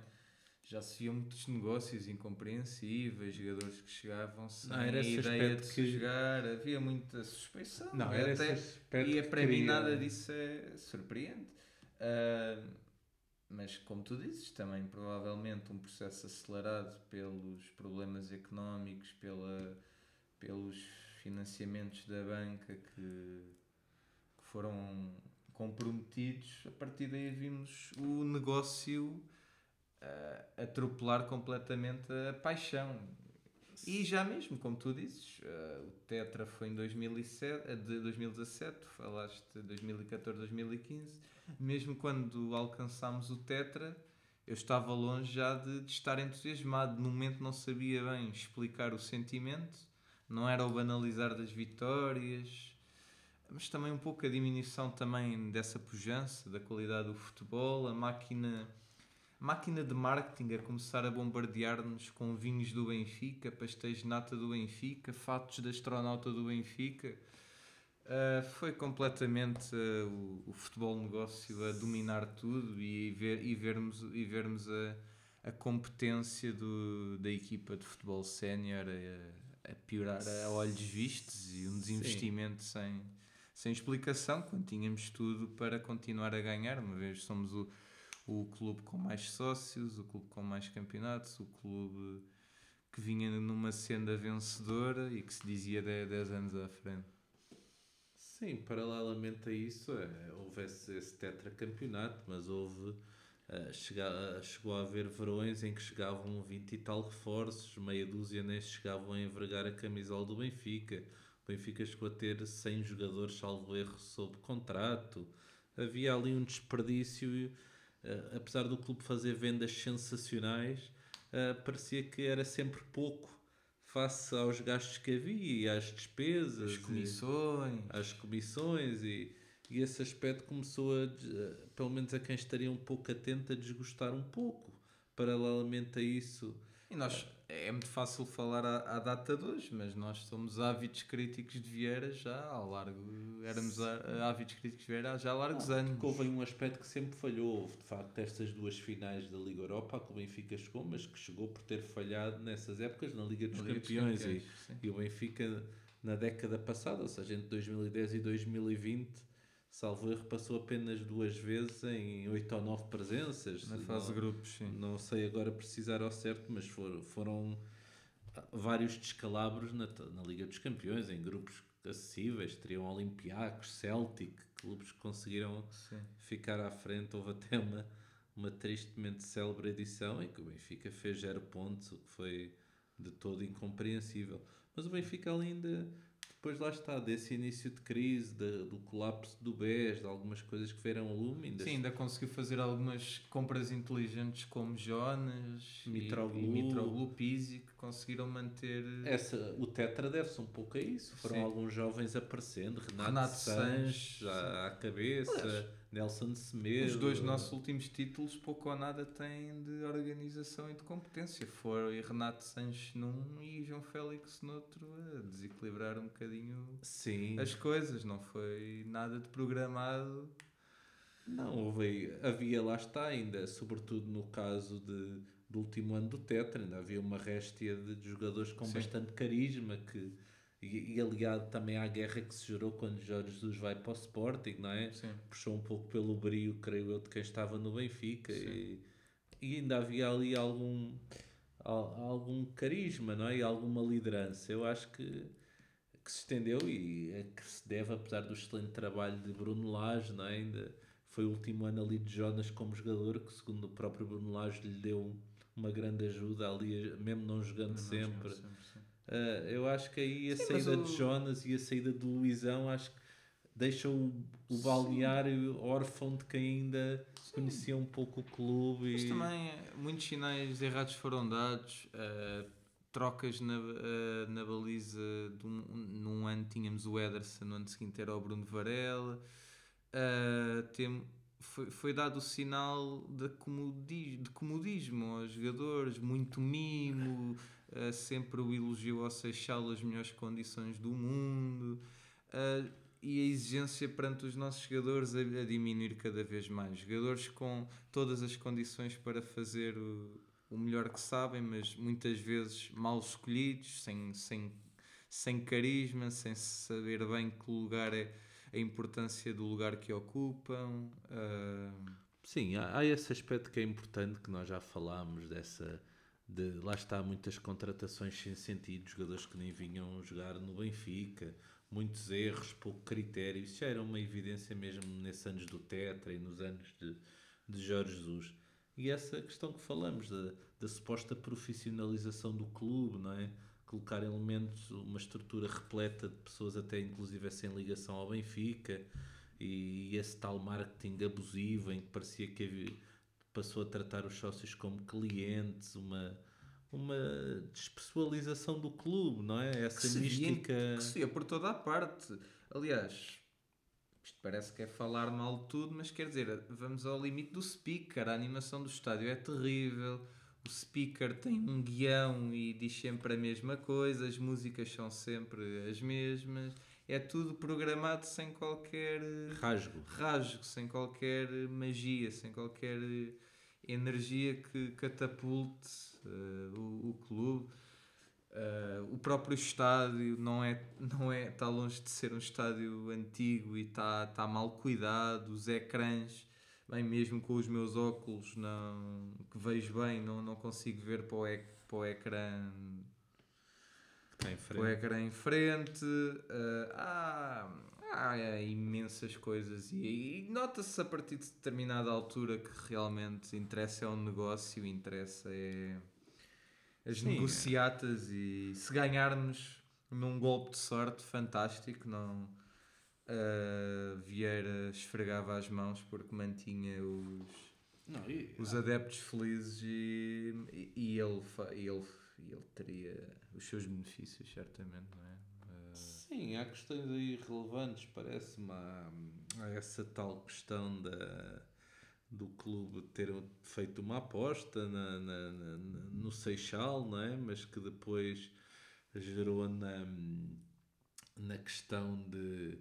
Já se viam muitos negócios incompreensíveis, jogadores que chegavam sem Não, era ideia de que- jogar, havia muita suspeição. Não, era até- E para mim queria- nada disso é surpreende. Ah, mas como tu dizes, também provavelmente um processo acelerado pelos problemas económicos, pela, pelos financiamentos da banca que, que foram comprometidos, a partir daí vimos o negócio ah, atropelar completamente a paixão. E já mesmo, como tu dizes, ah, o Tetra foi em 2007, ah, de 2017, tu falaste de 2014, 2015. Mesmo quando alcançámos o Tetra, eu estava longe já de, de estar entusiasmado. No momento não sabia bem explicar o sentimento, não era o banalizar das vitórias, mas também um pouco a diminuição também dessa pujança, da qualidade do futebol, a máquina, máquina de marketing a começar a bombardear-nos com vinhos do Benfica, pastéis de nata do Benfica, fatos de astronauta do Benfica. Uh, foi completamente uh, o, o futebol negócio a dominar tudo e, ver, e vermos, e vermos a, a competência do, da equipa de futebol sénior a, a piorar a olhos vistos e um desinvestimento sem, sem explicação, quando tínhamos tudo para continuar a ganhar, uma vez somos o, o clube com mais sócios, o clube com mais campeonatos, o clube que vinha numa senda vencedora e que se dizia 10 anos à frente. Sim, paralelamente a isso, é, houve esse, esse tetracampeonato, mas houve. eh, chega- chegou a haver verões em que chegavam 20 e tal reforços, meia dúzia nem chegavam a envergar a camisola do Benfica. O Benfica chegou a ter 100 jogadores, salvo erro, sob contrato. Havia ali um desperdício, e, eh, apesar do clube fazer vendas sensacionais, eh, parecia que era sempre pouco face aos gastos que havia e às despesas. As e- comissões. às comissões e, e esse aspecto começou a, a- pelo menos a quem estaria um pouco atento, a desgostar um pouco. Paralelamente a isso, E nós, é muito fácil falar à, à data de hoje, mas nós somos ávidos críticos de Vieira já ao largo. Éramos ávidos críticos de Vieira já há largos anos. porque houve um aspecto que sempre falhou. Houve de facto estas duas finais da Liga Europa, a que o Benfica chegou, mas que chegou por ter falhado nessas épocas na Liga dos Na Liga Campeões. Campeões, e, e o Benfica na década passada, ou seja, entre 2010 e 2020. Salvo erro, passou apenas duas vezes em oito ou nove presenças. Na fase de Não- grupos, sim. Não sei agora precisar ao certo, mas foram, foram vários descalabros na, na Liga dos Campeões, em grupos acessíveis. Teriam Olympiacos, Celtic, clubes que conseguiram Sim. ficar à frente. Houve até uma, uma tristemente célebre edição em que o Benfica fez zero pontos, o que foi de todo incompreensível. Mas o Benfica ainda, depois lá está, desse início de crise, da- do colapso do BES, de algumas coisas que vieram a lume, ainda Sim, ainda conseguiu fazer algumas compras inteligentes como Jonas, e- Mitroglou. e Mitroglou, Pizzi, que conseguiram manter. Essa, o Tetra deve-se um pouco a isso. Foram Sim. alguns jovens aparecendo. Renato, Renato Sanches, Sanches, à, à cabeça, Nelson Semedo. Os dois nossos últimos títulos, pouco ou nada, têm de organização e de competência. Foi Renato Sanches num e João Félix noutro a desequilibrar um bocadinho Sim. as coisas. Não foi nada de programado. Não, houve, havia lá está ainda, sobretudo no caso de, do último ano do Tetra, ainda havia uma réstia de, de jogadores com Sim. bastante carisma que, e, e aliado também à guerra que se gerou quando Jorge Jesus vai para o Sporting, não é? Sim. puxou um pouco pelo brio, creio eu, de quem estava no Benfica e, e ainda havia ali algum, al- algum carisma não é? e alguma liderança. Eu acho que, que se estendeu e é que se deve, apesar do excelente trabalho de Bruno Lage, não é? ainda foi o último ano ali de Jonas como jogador, que segundo o próprio Bruno Lage lhe deu uma grande ajuda ali, mesmo não jogando Não, sempre. sim. Ah, eu acho que aí a Sim, saída o- de Jonas e a saída de Luizão, acho que deixa o, o balneário órfão de quem ainda Sim. conhecia um pouco o clube. Mas e... também eh, muitos sinais errados foram dados. Uh, trocas na, uh, na baliza. Um, num ano tínhamos o Ederson, no ano seguinte era o Bruno Varela. Uh, tem, foi, foi dado o sinal de, comodi, de comodismo aos jogadores, muito mimo, uh, sempre o elogio ao Seixal as melhores condições do mundo. Uh, e a exigência perante os nossos jogadores a, a, diminuir cada vez mais. Jogadores com todas as condições para fazer o, o melhor que sabem, mas muitas vezes mal escolhidos, sem, sem, sem carisma, sem saber bem que lugar é a importância do lugar que ocupam. Uh... Sim, há, há, esse aspecto que é importante que nós já falámos dessa. De, lá está muitas contratações sem sentido, jogadores que nem vinham jogar no Benfica, muitos erros, pouco critério. Isso já era uma evidência mesmo nesses anos do Tetra e nos anos de, de Jorge Jesus. E essa questão que falamos da, da suposta profissionalização do clube, não é? colocar elementos, uma estrutura repleta de pessoas até inclusive sem ligação ao Benfica e esse tal marketing abusivo em que parecia que havia, passou a tratar os sócios como clientes, uma uma despessoalização do clube, não é? Essa que mística. Via, que se via por toda a parte. Aliás, isto parece que é falar mal de tudo, mas quer dizer, vamos ao limite do speaker. A animação do estádio é terrível o speaker tem um guião e diz sempre a mesma coisa, as músicas são sempre as mesmas, é tudo programado sem qualquer rasgo, rasgo sem qualquer magia, sem qualquer energia que catapulte uh, o, o, clube. Uh, o próprio estádio não é, não é, está longe de ser um estádio antigo e está, está mal cuidado, os ecrãs bem, mesmo com os meus óculos não, que vejo bem, não, não consigo ver para o, ec, para o ecrã em frente. o ecrã em frente. Uh, há, há imensas coisas e, e nota-se a partir de determinada altura que realmente interessa é o negócio, interessa é as Sim. negociatas e se ganharmos num golpe de sorte fantástico, não uh, Vieira esfregava as mãos porque mantinha os, não, e, os adeptos felizes e, e, e ele, ele, ele teria os seus benefícios, certamente, não é? Sim, há questões aí relevantes, parece-me. Há, há essa tal questão da do clube ter feito uma aposta na, na, na, no Seixal, não é? mas que depois gerou na, na questão de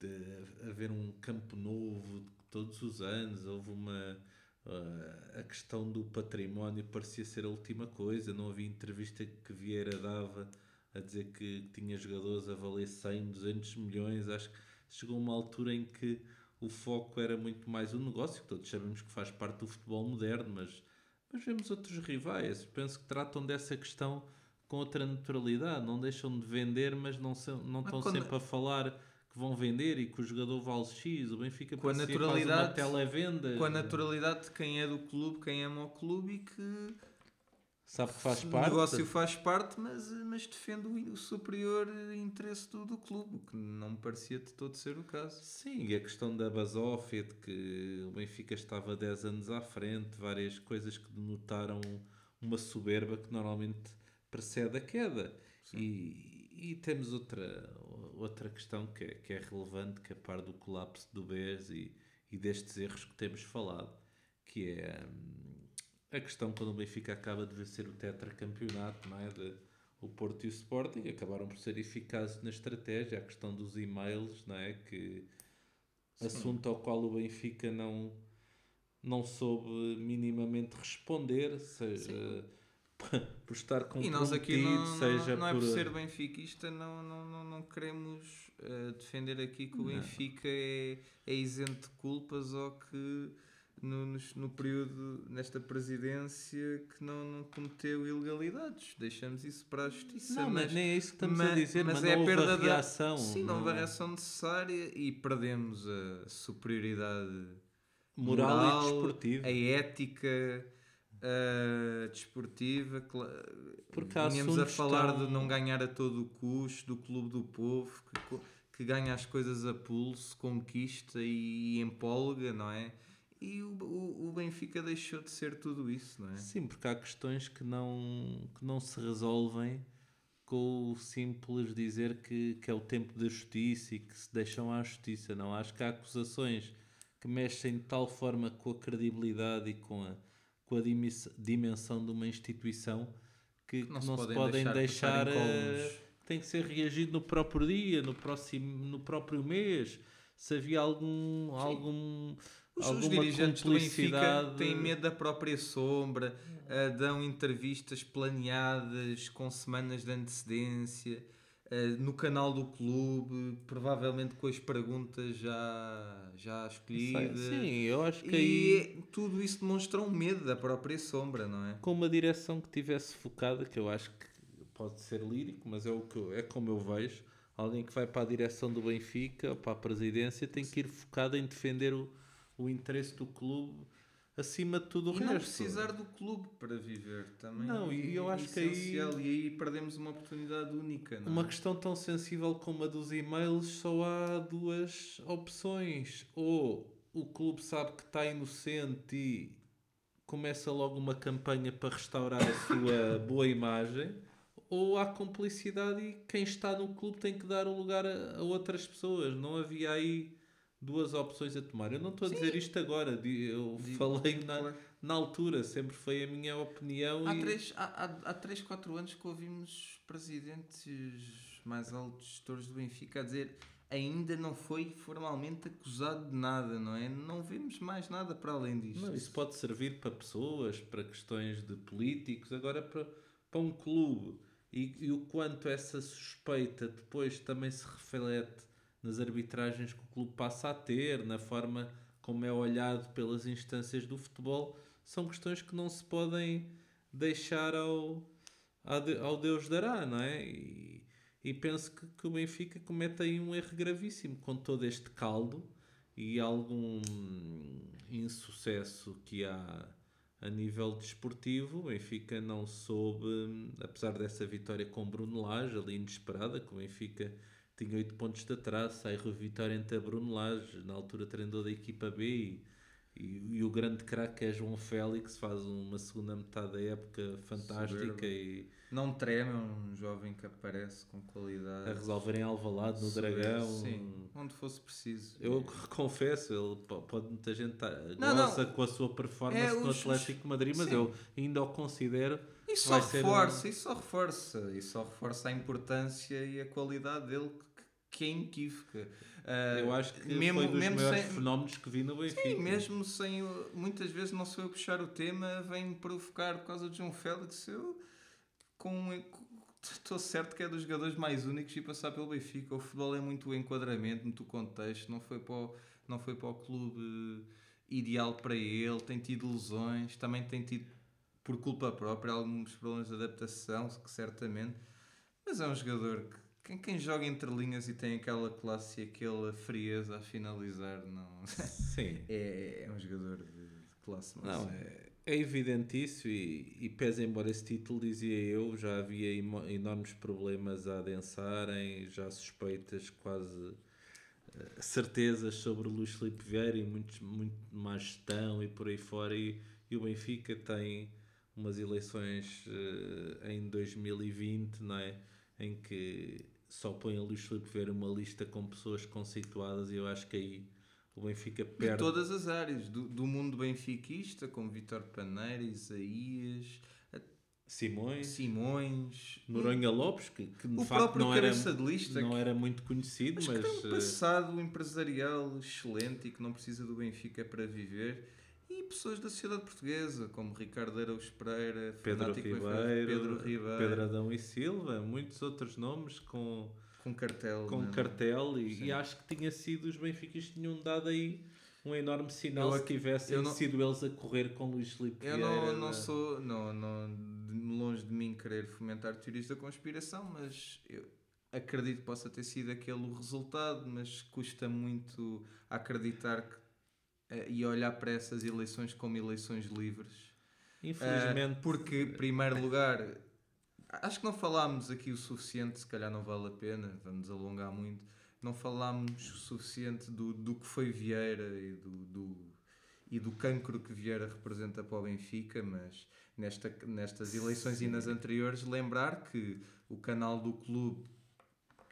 de haver um campo novo todos os anos, houve uma. Uh, a questão do património parecia ser a última coisa, não havia entrevista que Vieira dava a dizer que tinha jogadores a valer 100, 200 milhões. Acho que chegou uma altura em que o foco era muito mais o negócio, que todos sabemos que faz parte do futebol moderno, mas, mas vemos outros rivais. Penso que tratam dessa questão com outra naturalidade, não deixam de vender, mas não, se, não estão quando... sempre a falar que vão vender e que o jogador vale X, o Benfica com a naturalidade, uma televenda. Com a naturalidade de quem é do clube, quem ama o clube e que sabe que faz parte. O negócio faz parte, mas, mas defende o, superior interesse do, do clube, que não me parecia de todo ser o caso. Sim, e a questão da basófia, de que o Benfica estava 10 anos à frente, várias coisas que denotaram uma soberba que normalmente precede a queda. E, e temos outra, outra questão que é, que é relevante, que é a par do colapso do BES e, e destes erros que temos falado, que é hum, a questão quando o Benfica acaba de vencer o tetracampeonato, não é? De, o Porto e o Sporting acabaram por ser eficazes na estratégia, a questão dos e-mails, não é? Que Sim. assunto ao qual o Benfica não não soube minimamente responder, seja Sim por estar comprometido, e nós aqui não, seja não, não é por ser benfiquista, não, não, não, não queremos uh, defender aqui que o Benfica é, é isento de culpas ou que no, no, período, nesta presidência, que não, não cometeu ilegalidades. Deixamos isso para a justiça. Não, mas, nem é isso que estamos mas, a dizer, mas, mas é a perda da reação. Sim, não houve a reação necessária e perdemos a superioridade moral, moral e desportiva. A ética uh, desportiva. Porque Vínhamos a falar de não ganhar a todo o custo, do clube do povo, que, que ganha as coisas a pulso, conquista e empolga, não é? E o, o, o Benfica deixou de ser tudo isso, não é? Sim, porque há questões que não, que não se resolvem com o simples dizer que, que é o tempo da justiça e que se deixam à justiça. Não, acho que há acusações que mexem de tal forma com a credibilidade e com a, com a dimensão de uma instituição que, que não, que não se, podem, podem deixar, deixar uh, tem que ser reagido no próprio dia, no, próximo, no próprio mês. Se havia algum, algum os, os dirigentes do Benfica têm medo da própria sombra, uh, dão entrevistas planeadas com semanas de antecedência. Uh, no canal do clube, provavelmente com as perguntas já, já escolhidas. Sim, eu acho que e aí... tudo isso demonstra um medo da própria sombra, não é? Com uma direção que tivesse focada, que eu acho que pode ser lírico, mas é, o que, é como eu vejo. Alguém que vai para a direção do Benfica, para a presidência, tem que ir focado em defender o, o interesse do clube acima de tudo o e resto. não precisar do clube para viver também. Não, e eu acho que aí. E aí perdemos uma oportunidade única. uma é? questão tão sensível como a dos e-mails, só há duas opções. Ou o clube sabe que está inocente e começa logo uma campanha para restaurar a sua boa imagem. Ou há cumplicidade e quem está no clube tem que dar o lugar a, a outras pessoas. Não havia aí duas opções a tomar. Eu não estou a dizer isto agora, eu Digo, falei na, na altura, sempre foi a minha opinião. Há, e... três, há, há, há três, quatro anos que ouvimos presidentes mais altos gestores do Benfica a dizer ainda não foi formalmente acusado de nada, não é? Não vemos mais nada para além disto. Não, isso pode servir para pessoas, para questões de políticos, agora para, para um clube. E, e o quanto essa suspeita depois também se reflete nas arbitragens que o clube passa a ter, na forma como é olhado pelas instâncias do futebol, são questões que não se podem deixar ao, ao Deus dará, não é? E, e penso que, que, o Benfica comete aí um erro gravíssimo com todo este caldo e algum insucesso que há a nível desportivo. O Benfica não soube, apesar dessa vitória com Bruno Lage, ali inesperada, que o Benfica tinha 8 pontos de atraso, sai Vitória entre a Bruno Lage, na altura treinador da equipa B e, e, e o grande craque é João Félix, faz uma segunda metade da época fantástica e não treme, é um jovem que aparece com qualidade a resolver em Alvalade, no Dragão sim, onde fosse preciso eu confesso, ele pode muita gente tá, não, gosta não. com a sua performance é, no Atlético de Madrid, mas sim. eu ainda o considero isso só reforça, um... isso só reforça, isso só reforça a importância e a qualidade dele que é inequívoca. Uh, eu acho que mesmo, foi dos mesmo maiores sem, fenómenos que vi no Benfica. Sim, mesmo sem. Muitas vezes não sou eu puxar o tema, vem-me provocar por causa de João Félix. Eu com, estou certo que é dos jogadores mais únicos e passar pelo Benfica. O futebol é muito o enquadramento, muito o contexto. Não foi para o, não foi para o clube ideal para ele. Tem tido lesões, também tem tido por culpa própria alguns problemas de adaptação, que certamente. Mas é um jogador que quem, quem joga entre linhas e tem aquela classe e aquela frieza a finalizar, não. Sim. é, é um jogador de, classe máxima. Não, é, é evidente isso e, e pese embora esse título, dizia eu, já havia enormes problemas a adensarem, já suspeitas, quase uh, certezas sobre o Luís Filipe Vieira e muito, muito má gestão e por aí fora. E, e o Benfica tem umas eleições uh, em 2020, não é? em que só põe a Luís Filipe Vieira uma lista com pessoas conceituadas e eu acho que aí o Benfica perde. De todas as áreas, do, do mundo benfiquista, como Vitor Paneira, Isaías, Simões, Simões Noronha Lopes, que, que de facto não era, lista, não era muito conhecido, mas, mas... Que tem um passado empresarial excelente e que não precisa do Benfica para viver e pessoas da sociedade portuguesa, como Ricardo Araújo Pereira, Pedro Ribeiro, Pedro Ribeiro, Pedro Adão e Silva, muitos outros nomes com, com cartel. Com não? É? cartel e, e, acho que tinha sido, os benfiquistas tinham dado aí um enorme sinal eu, se tivessem não, sido eles a correr com Luís Filipe Eu não, não sou, não, não, longe de mim querer fomentar teorias da conspiração, mas eu acredito que possa ter sido aquele o resultado, mas custa muito acreditar que e olhar para essas eleições como eleições livres. Infelizmente. Uh, porque, em primeiro lugar, acho que não falámos aqui o suficiente, se calhar não vale a pena, vamos alongar muito. não falámos o suficiente do, do que foi Vieira e do, do, e do cancro que Vieira representa para o Benfica, mas nesta, nestas eleições Sim. e nas anteriores, lembrar que o canal do clube,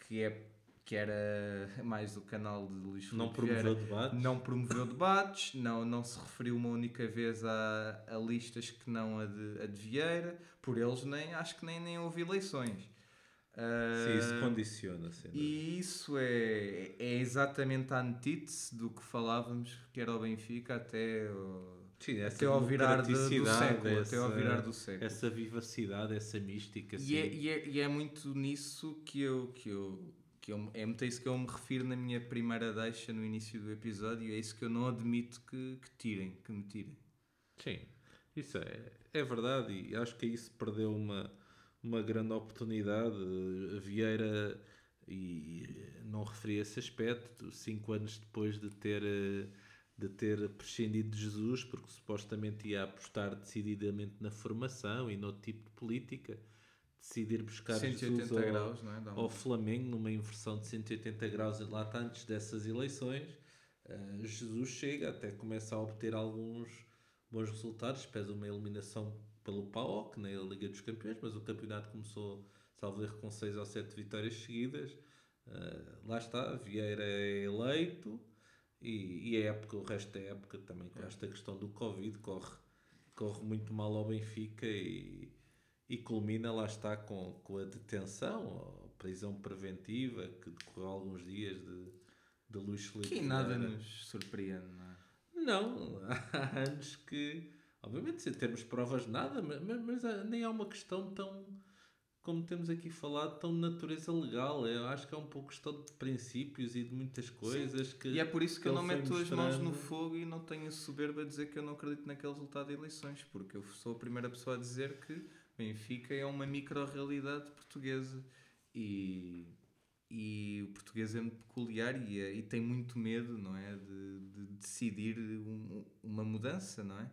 que é que era mais o canal de Luís Filipe não promoveu Vieira, debates não promoveu debates não não se referiu uma única vez a, a listas que não a de, a de Vieira por eles nem acho que nem nem houve eleições Sim, isso ah, condiciona. E isso é, é exatamente a antítese do que falávamos que era o Benfica até, Sim, até ao virar do, do século. Essa, até ao virar do século. Essa vivacidade, essa mística. E, é, e, é, e é muito nisso que eu, que eu, que eu, é muito a isso que eu me refiro na minha primeira deixa no início do episódio, é isso que eu não admito que, que tirem, que me tirem. Sim, isso é, é verdade e acho que se perdeu uma uma grande oportunidade. A Vieira, e não referi esse aspecto, cinco anos depois de ter, de ter prescindido de Jesus, porque supostamente ia apostar decididamente na formação e no tipo de política, decidir buscar 180 Jesus ao, graus, não é? ao Flamengo numa inversão de 180 graus lá está antes dessas eleições. Uh, Jesus chega, até começa a obter alguns bons resultados, pesa uma eliminação pelo PAOK na Liga dos Campeões, mas o campeonato começou, salvo erro, com 6 ou 7 vitórias seguidas. Uh, lá está, Vieira é eleito e, e a época, o resto da época também com esta questão do Covid corre, corre muito mal ao Benfica e, e culmina, lá está, com, com a detenção, a prisão preventiva que decorreu alguns dias de, de Luís Felipe. Que nada nos surpreende, não é? Não, há anos que Obviamente, sem termos provas nada, mas, mas, ah, nem é uma questão tão, como temos aqui falado, tão de natureza legal. Eu acho que é um pouco questão de princípios e de muitas coisas que. E é por isso que, que eu não meto as mãos no fogo e não tenho soberba a dizer que eu não acredito naquele resultado de eleições, porque eu sou a primeira pessoa a dizer que Benfica é uma micro-realidade portuguesa e, e o português é muito peculiar e, é, e tem muito medo, não é? De, de decidir um, uma mudança, não é?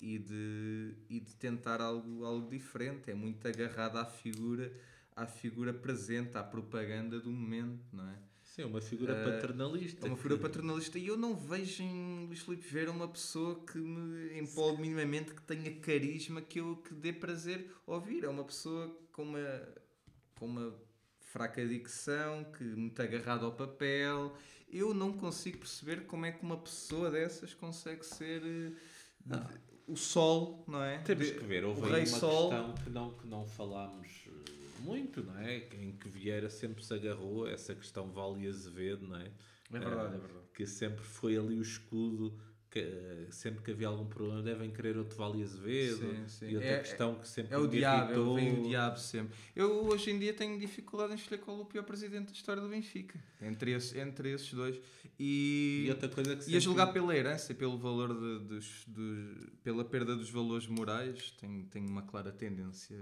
e de, e de tentar algo, algo diferente. É muito agarrado à figura, à figura presente, à propaganda do momento, não é? Sim, uma figura uh, paternalista. É uma figura paternalista. E eu não vejo em Luís Filipe Vieira uma pessoa que me empolgue minimamente, que tenha carisma, que eu que dê prazer ouvir. É uma pessoa com uma, com uma fraca dicção, que muito agarrado ao papel. Eu não consigo perceber como é que uma pessoa dessas consegue ser. Não. Eh, o Sol, não é? Temos que ver, houve aí uma Sol. questão que não, que não falámos eh, muito, não é? Em que Vieira sempre se agarrou a essa questão Vale Azevedo, não é? É verdade, é verdade. Que sempre foi ali o escudo que, eh, sempre que havia algum problema devem querer outro Vale Azevedo sim, sim. e outra é, questão que sempre é o diabo, irritou. vem o diabo sempre eu hoje em dia tenho dificuldade em escolher qual é o pior presidente da história do Benfica entre, esse, entre esses dois e, e outra coisa que sempre... e a julgar pela herança pelo valor de, dos, dos, pela perda dos valores morais tenho, tenho uma clara tendência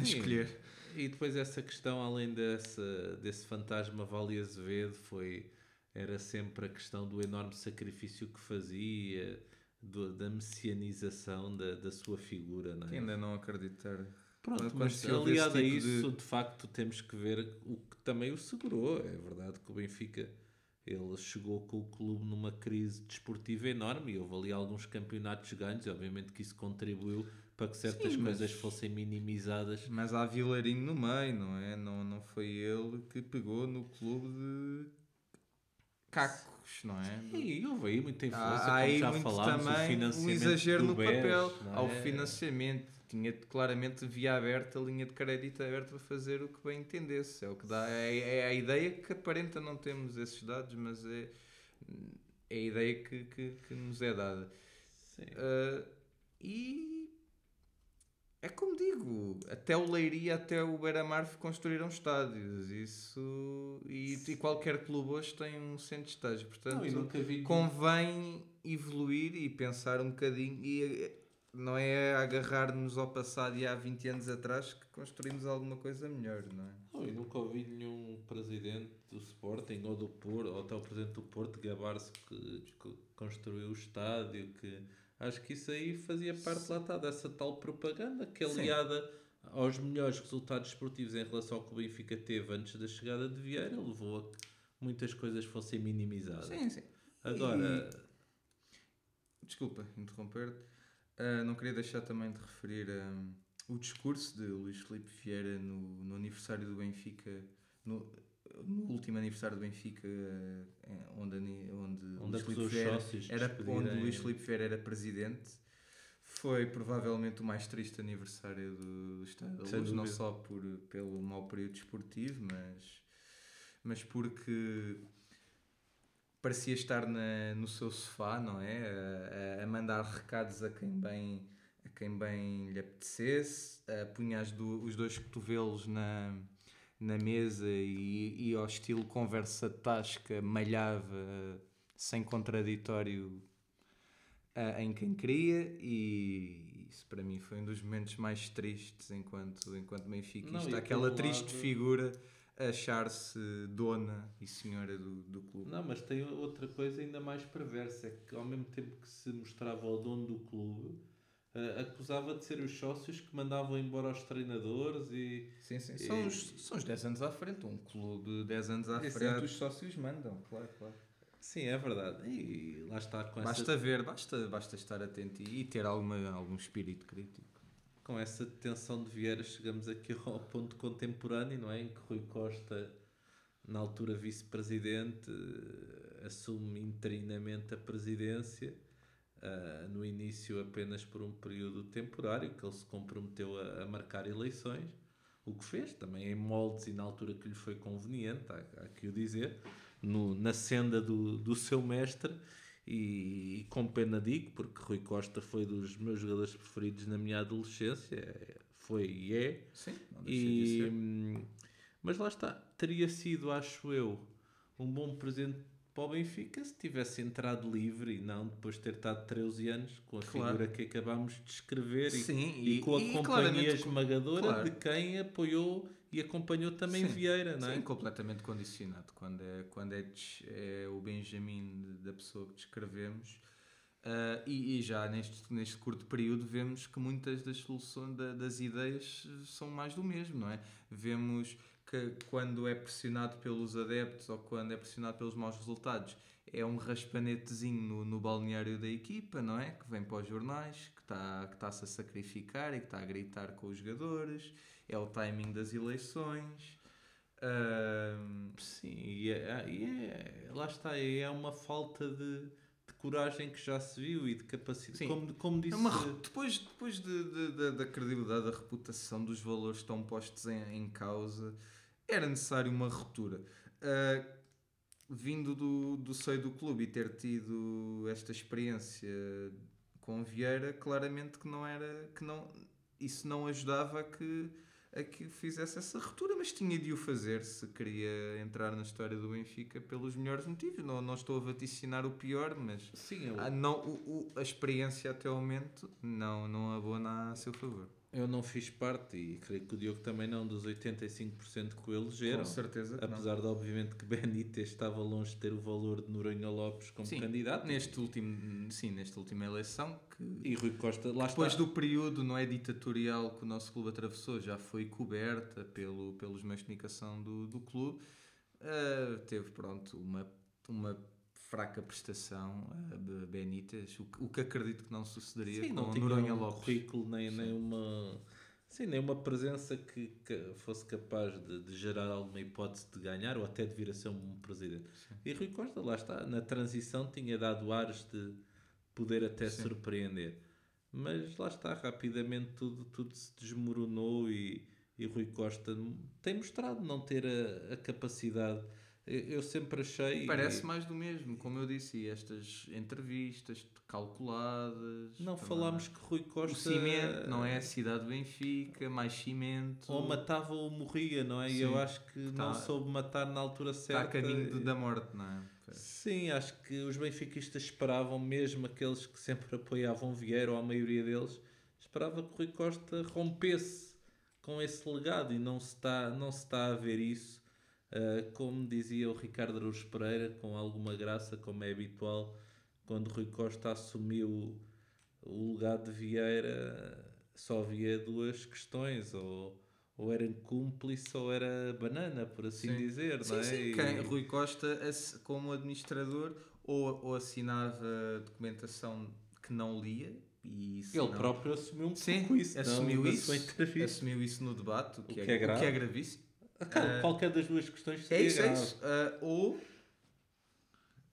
escolher e depois essa questão além dessa, desse fantasma Vale Azevedo foi era sempre a questão do enorme sacrifício que fazia, do, da messianização da, da sua figura. Não é? Ainda não acreditar. Pronto, mas aliado tipo a isso, de... de... facto, temos que ver o que também o segurou. É verdade que o Benfica ele chegou com o clube numa crise desportiva enorme e houve ali alguns campeonatos ganhos, e obviamente que isso contribuiu para que certas Sim, coisas fossem minimizadas. Mas há Vilarinho no meio, não é? Não, não foi ele que pegou no clube de cacos, não é? E houve aí muita influência, há, como já falámos, também o financiamento um exagero no BES, papel, é? ao financiamento. Tinha claramente via aberta, linha de crédito aberta para fazer o que bem entendesse. É o que dá, é, é a ideia que aparenta não temos esses dados, mas é, é a ideia que, que, que nos é dada. Uh, e é como digo, até o Leiria, até o Beira-Mar construíram estádios. Isso. E, e, qualquer clube hoje tem um centro de estágio. Portanto, não, convém evoluir e pensar um bocadinho. E não é agarrar-nos ao passado e há 20 anos atrás que construímos alguma coisa melhor, não é? Não, e nunca ouvi nenhum presidente do Sporting ou do Porto, ou até o presidente do Porto, gabar-se que, que construiu o estádio, que Acho que isso aí fazia parte lá está, dessa tal propaganda que aliada aos melhores resultados esportivos em relação ao que o Benfica teve antes da chegada de Vieira, levou a que muitas coisas fossem minimizadas. Sim, sim. Agora, Desculpa interromper-te. Ah, não queria deixar também de referir ah, o discurso de Luís Filipe Vieira no, no aniversário do Benfica, no, no último aniversário do Benfica, ah, onde, onde, onde Luís Filipe Vieira era onde Luís Filipe Vieira era presidente. Foi provavelmente o mais triste aniversário do, do Estado da Sem Luz, não só por, pelo mau período esportivo, mas, mas porque parecia estar na, no seu sofá, não é? A, a- mandar recados a quem bem, a quem bem lhe apetecesse, a punha as do- os dois cotovelos na, na mesa e, e ao estilo conversa tasca malhava sem contraditório a- em quem queria e isso para mim foi um dos momentos mais tristes enquanto, enquanto benfiquista. E Aquela triste lado- figura achar-se dona e senhora do, do clube. Não, mas tem outra coisa ainda mais perversa, é que ao mesmo tempo que se mostrava o dono do clube, eh, acusava de ser os sócios que mandavam embora os treinadores e... Sim, sim. E- São, os, são os 10 anos à frente. Um clube 10 anos à frente, os sócios mandam, claro, claro. Sim, é verdade. E lá está com Basta essa, ver, basta, basta estar atento e, e ter alguma, algum espírito crítico. com essa detenção de Vieira chegamos aqui ao ponto contemporâneo, não é? Em que Rui Costa, na altura vice-presidente, eh, assume interinamente a presidência, ah, no início apenas por um período temporário, que ele se comprometeu a, a marcar eleições, o que fez, também em moldes e na altura que lhe foi conveniente, há, há que o dizer, no- na senda do, do seu mestre, e, e com pena digo, porque Rui Costa foi dos meus jogadores preferidos na minha adolescência, é- foi e é, Sim, não de e, ser. hum, mas lá está, teria sido, acho eu, um bom presente para o Benfica se tivesse entrado livre e não depois de ter estado 13 anos com a Claro. figura que acabámos de descrever e, Sim, e com a e companhia esmagadora claro. de quem apoiou e acompanhou também Sim, Vieira, não é? Sim, completamente condicionado. Quando é, quando é, é o Benjamin da pessoa que descrevemos. Ah, e, e já neste, neste curto período vemos que muitas das soluções, da- das ideias são mais do mesmo, não é? Vemos que quando é pressionado pelos adeptos ou quando é pressionado pelos maus resultados, é um raspanetezinho no, no balneário da equipa, não é? Que vem para os jornais, que está que está-se a sacrificar e que está a gritar com os jogadores, é o timing das eleições. Sim, e, é, e é- lá está, é uma falta de, de coragem que já se viu e de capacidade. Como, como disse, É uma depois depois de, de- de- da credibilidade, da reputação dos valores que estão postos em, em causa, era necessário uma ruptura. Ah, vindo do, do seio do clube e ter tido esta experiência com Vieira, claramente que não era que não isso não ajudava a que a que fizesse essa ruptura, mas tinha de o fazer se queria entrar na história do Benfica pelos melhores motivos. Não, não estou a vaticinar o pior, mas sim, eu, ah, não, o, o- a experiência até ao momento não, não abona a seu favor. Eu não fiz parte, e creio que o Diogo também não, dos 85% que o elegeram. Com certeza que não. Apesar de, obviamente, que Benítez estava longe de ter o valor de Noronha Lopes como Sim, candidato. Neste último, sim, nesta última eleição, que E Rui Costa, lá depois está. do período não é ditatorial que o nosso clube atravessou, já foi coberta pelo, pelos meios de comunicação do, do clube, ah, teve pronto uma, uma fraca prestação a Be- Benítez, o, que- acredito que não sucederia Sim, com não tinha Noronha um Lopes. currículo nem, nem uma sim, nem uma presença que, que fosse capaz de, de gerar alguma hipótese de ganhar ou até de vir a ser um presidente. E Rui Costa, lá está, na transição tinha dado ares de poder até Sim. surpreender. Mas lá está, rapidamente tudo, tudo se desmoronou e, e Rui Costa tem mostrado não ter a, a capacidade. Eu, sempre achei. Parece mais do mesmo, como eu disse, e estas entrevistas calculadas. Não também. falámos que Rui Costa. O cimento, não é? A cidade de Benfica, mais cimento. Ou matava ou morria, não é? E eu acho que não Tá- soube matar na altura Está a certa. caminho de- da morte, não é? Sim, acho que os benfiquistas esperavam, mesmo aqueles que sempre apoiavam Vieira, ou a maioria deles, esperava que Rui Costa rompesse com esse legado e não se está, não se está a ver isso. Ah, como dizia o Ricardo Araújo Pereira, com alguma graça, como é habitual, quando Rui Costa assumiu o legado de Vieira, só havia duas questões, ou, ou era cúmplice ou era banana, por assim Sim. dizer, Sim, não é? sim. E- Quem, Rui Costa, como administrador, ou, ou assinava documentação que não lia, e Ele não- próprio assumiu um Sim, pouco isso, assumiu não, isso, assumiu isso no debate, o que, que é, é grave. o que é gravíssimo. Cara, Ah, qualquer das duas questões É seria isso, é isso. Ah, ou,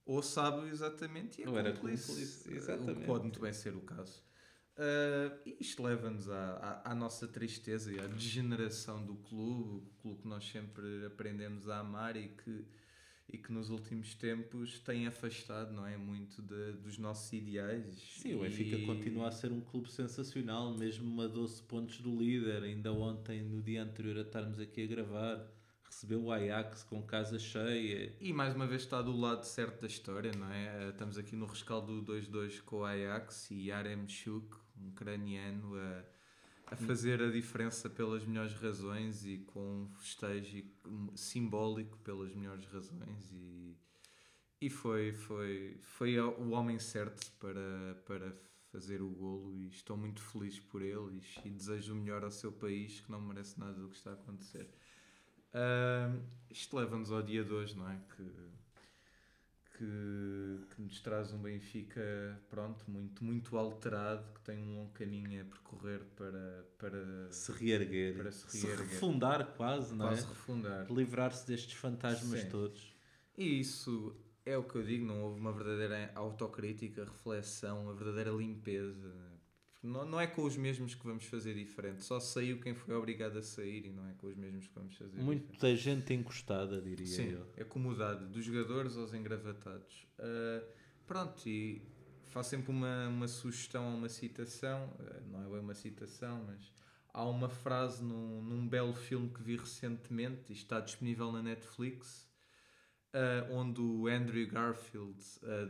ou sabe exatamente e é Ou era cúmplice, cúmplice, ah, O exatamente. que pode muito bem ser o caso. E isto leva-nos à, à, à nossa tristeza e à degeneração do clube, o clube que nós sempre aprendemos a amar e que, e que nos últimos tempos tem afastado não é, muito de- dos nossos ideais. Sim, o Benfica E- continua a ser um clube sensacional, mesmo a 12 pontos do líder. Ainda ontem, no dia anterior a estarmos aqui a gravar, recebeu o Ajax com casa cheia. E mais uma vez está do lado certo da história, não é? Eh, Estamos aqui no rescaldo 2-2 com o Ajax e Yarem Shuk, um ucraniano, a, a fazer a diferença pelas melhores razões e com um festejo simbólico pelas melhores razões. E, e foi, foi, foi o homem certo para, para fazer o golo e estou muito feliz por ele e, desejo o melhor ao seu país que não merece nada do que está a acontecer. Ahm, isto leva-nos ao dia de hoje, não é? Que, que, que nos traz um Benfica, pronto, muito, muito alterado, que tem um longo caminho a percorrer para, para Se reerguer, Para se se, reerguer. refundar quase, não quase é? refundar. Livrar-se destes fantasmas Sim. todos. E isso é o que eu digo, não houve uma verdadeira autocrítica, reflexão, uma verdadeira limpeza. Não, não é com os mesmos que vamos fazer diferente, só saiu quem foi obrigado a sair e não é com os mesmos que vamos fazer diferente. Muita gente encostada, diria Sim, eu. é acomodado, dos jogadores aos engravatados. Ah, pronto, e faço sempre uma, uma sugestão a uma citação, ah, não é uma citação, mas há uma frase num, num belo filme que vi recentemente e está disponível na Netflix, ah, onde o Andrew Garfield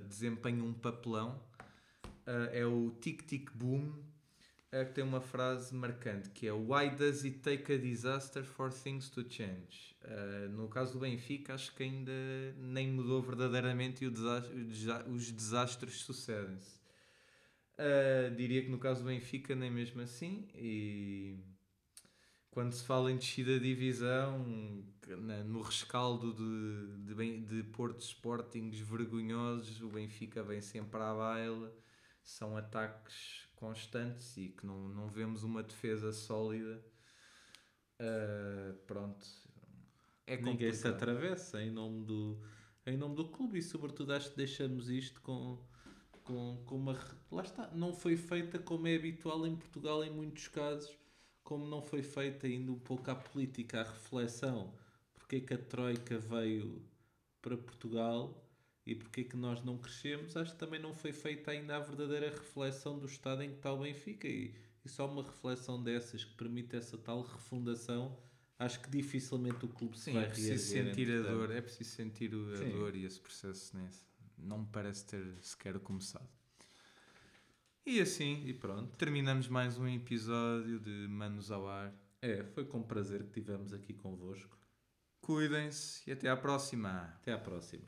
desempenha um papelão. Ah, é o Tic Tic Boom, ah, que tem uma frase marcante que é Why does it take a disaster for things to change? Ah, no caso do Benfica, acho que ainda nem mudou verdadeiramente e os desastres sucedem-se. Ah, diria que no caso do Benfica, nem mesmo assim. E quando se fala em descida de divisão, no rescaldo de, de, de Porto Sportings vergonhosos, o Benfica vem sempre à baila. São ataques constantes e que não, não vemos uma defesa sólida. Ah, pronto. É Ninguém se atravessa em nome do, em nome do clube e sobretudo acho que deixamos isto com, com, com uma... Lá está, não foi feita como é habitual em Portugal em muitos casos, como não foi feita ainda um pouco à política, à reflexão. Porque é que a Troika veio para Portugal e porque é que nós não crescemos, acho que também não foi feita ainda a verdadeira reflexão do estado em que está o Benfica e, e só uma reflexão dessas que permite essa tal refundação, acho que dificilmente o clube se Sim, vai é preciso reerguer, sentir a dor, é preciso sentir a Sim. dor e esse processo nesse. não me parece ter sequer começado. E assim, E pronto. terminamos mais um episódio de Manos ao Ar. É, foi com prazer que tivemos aqui convosco. Cuidem-se e até à próxima. Até à próxima.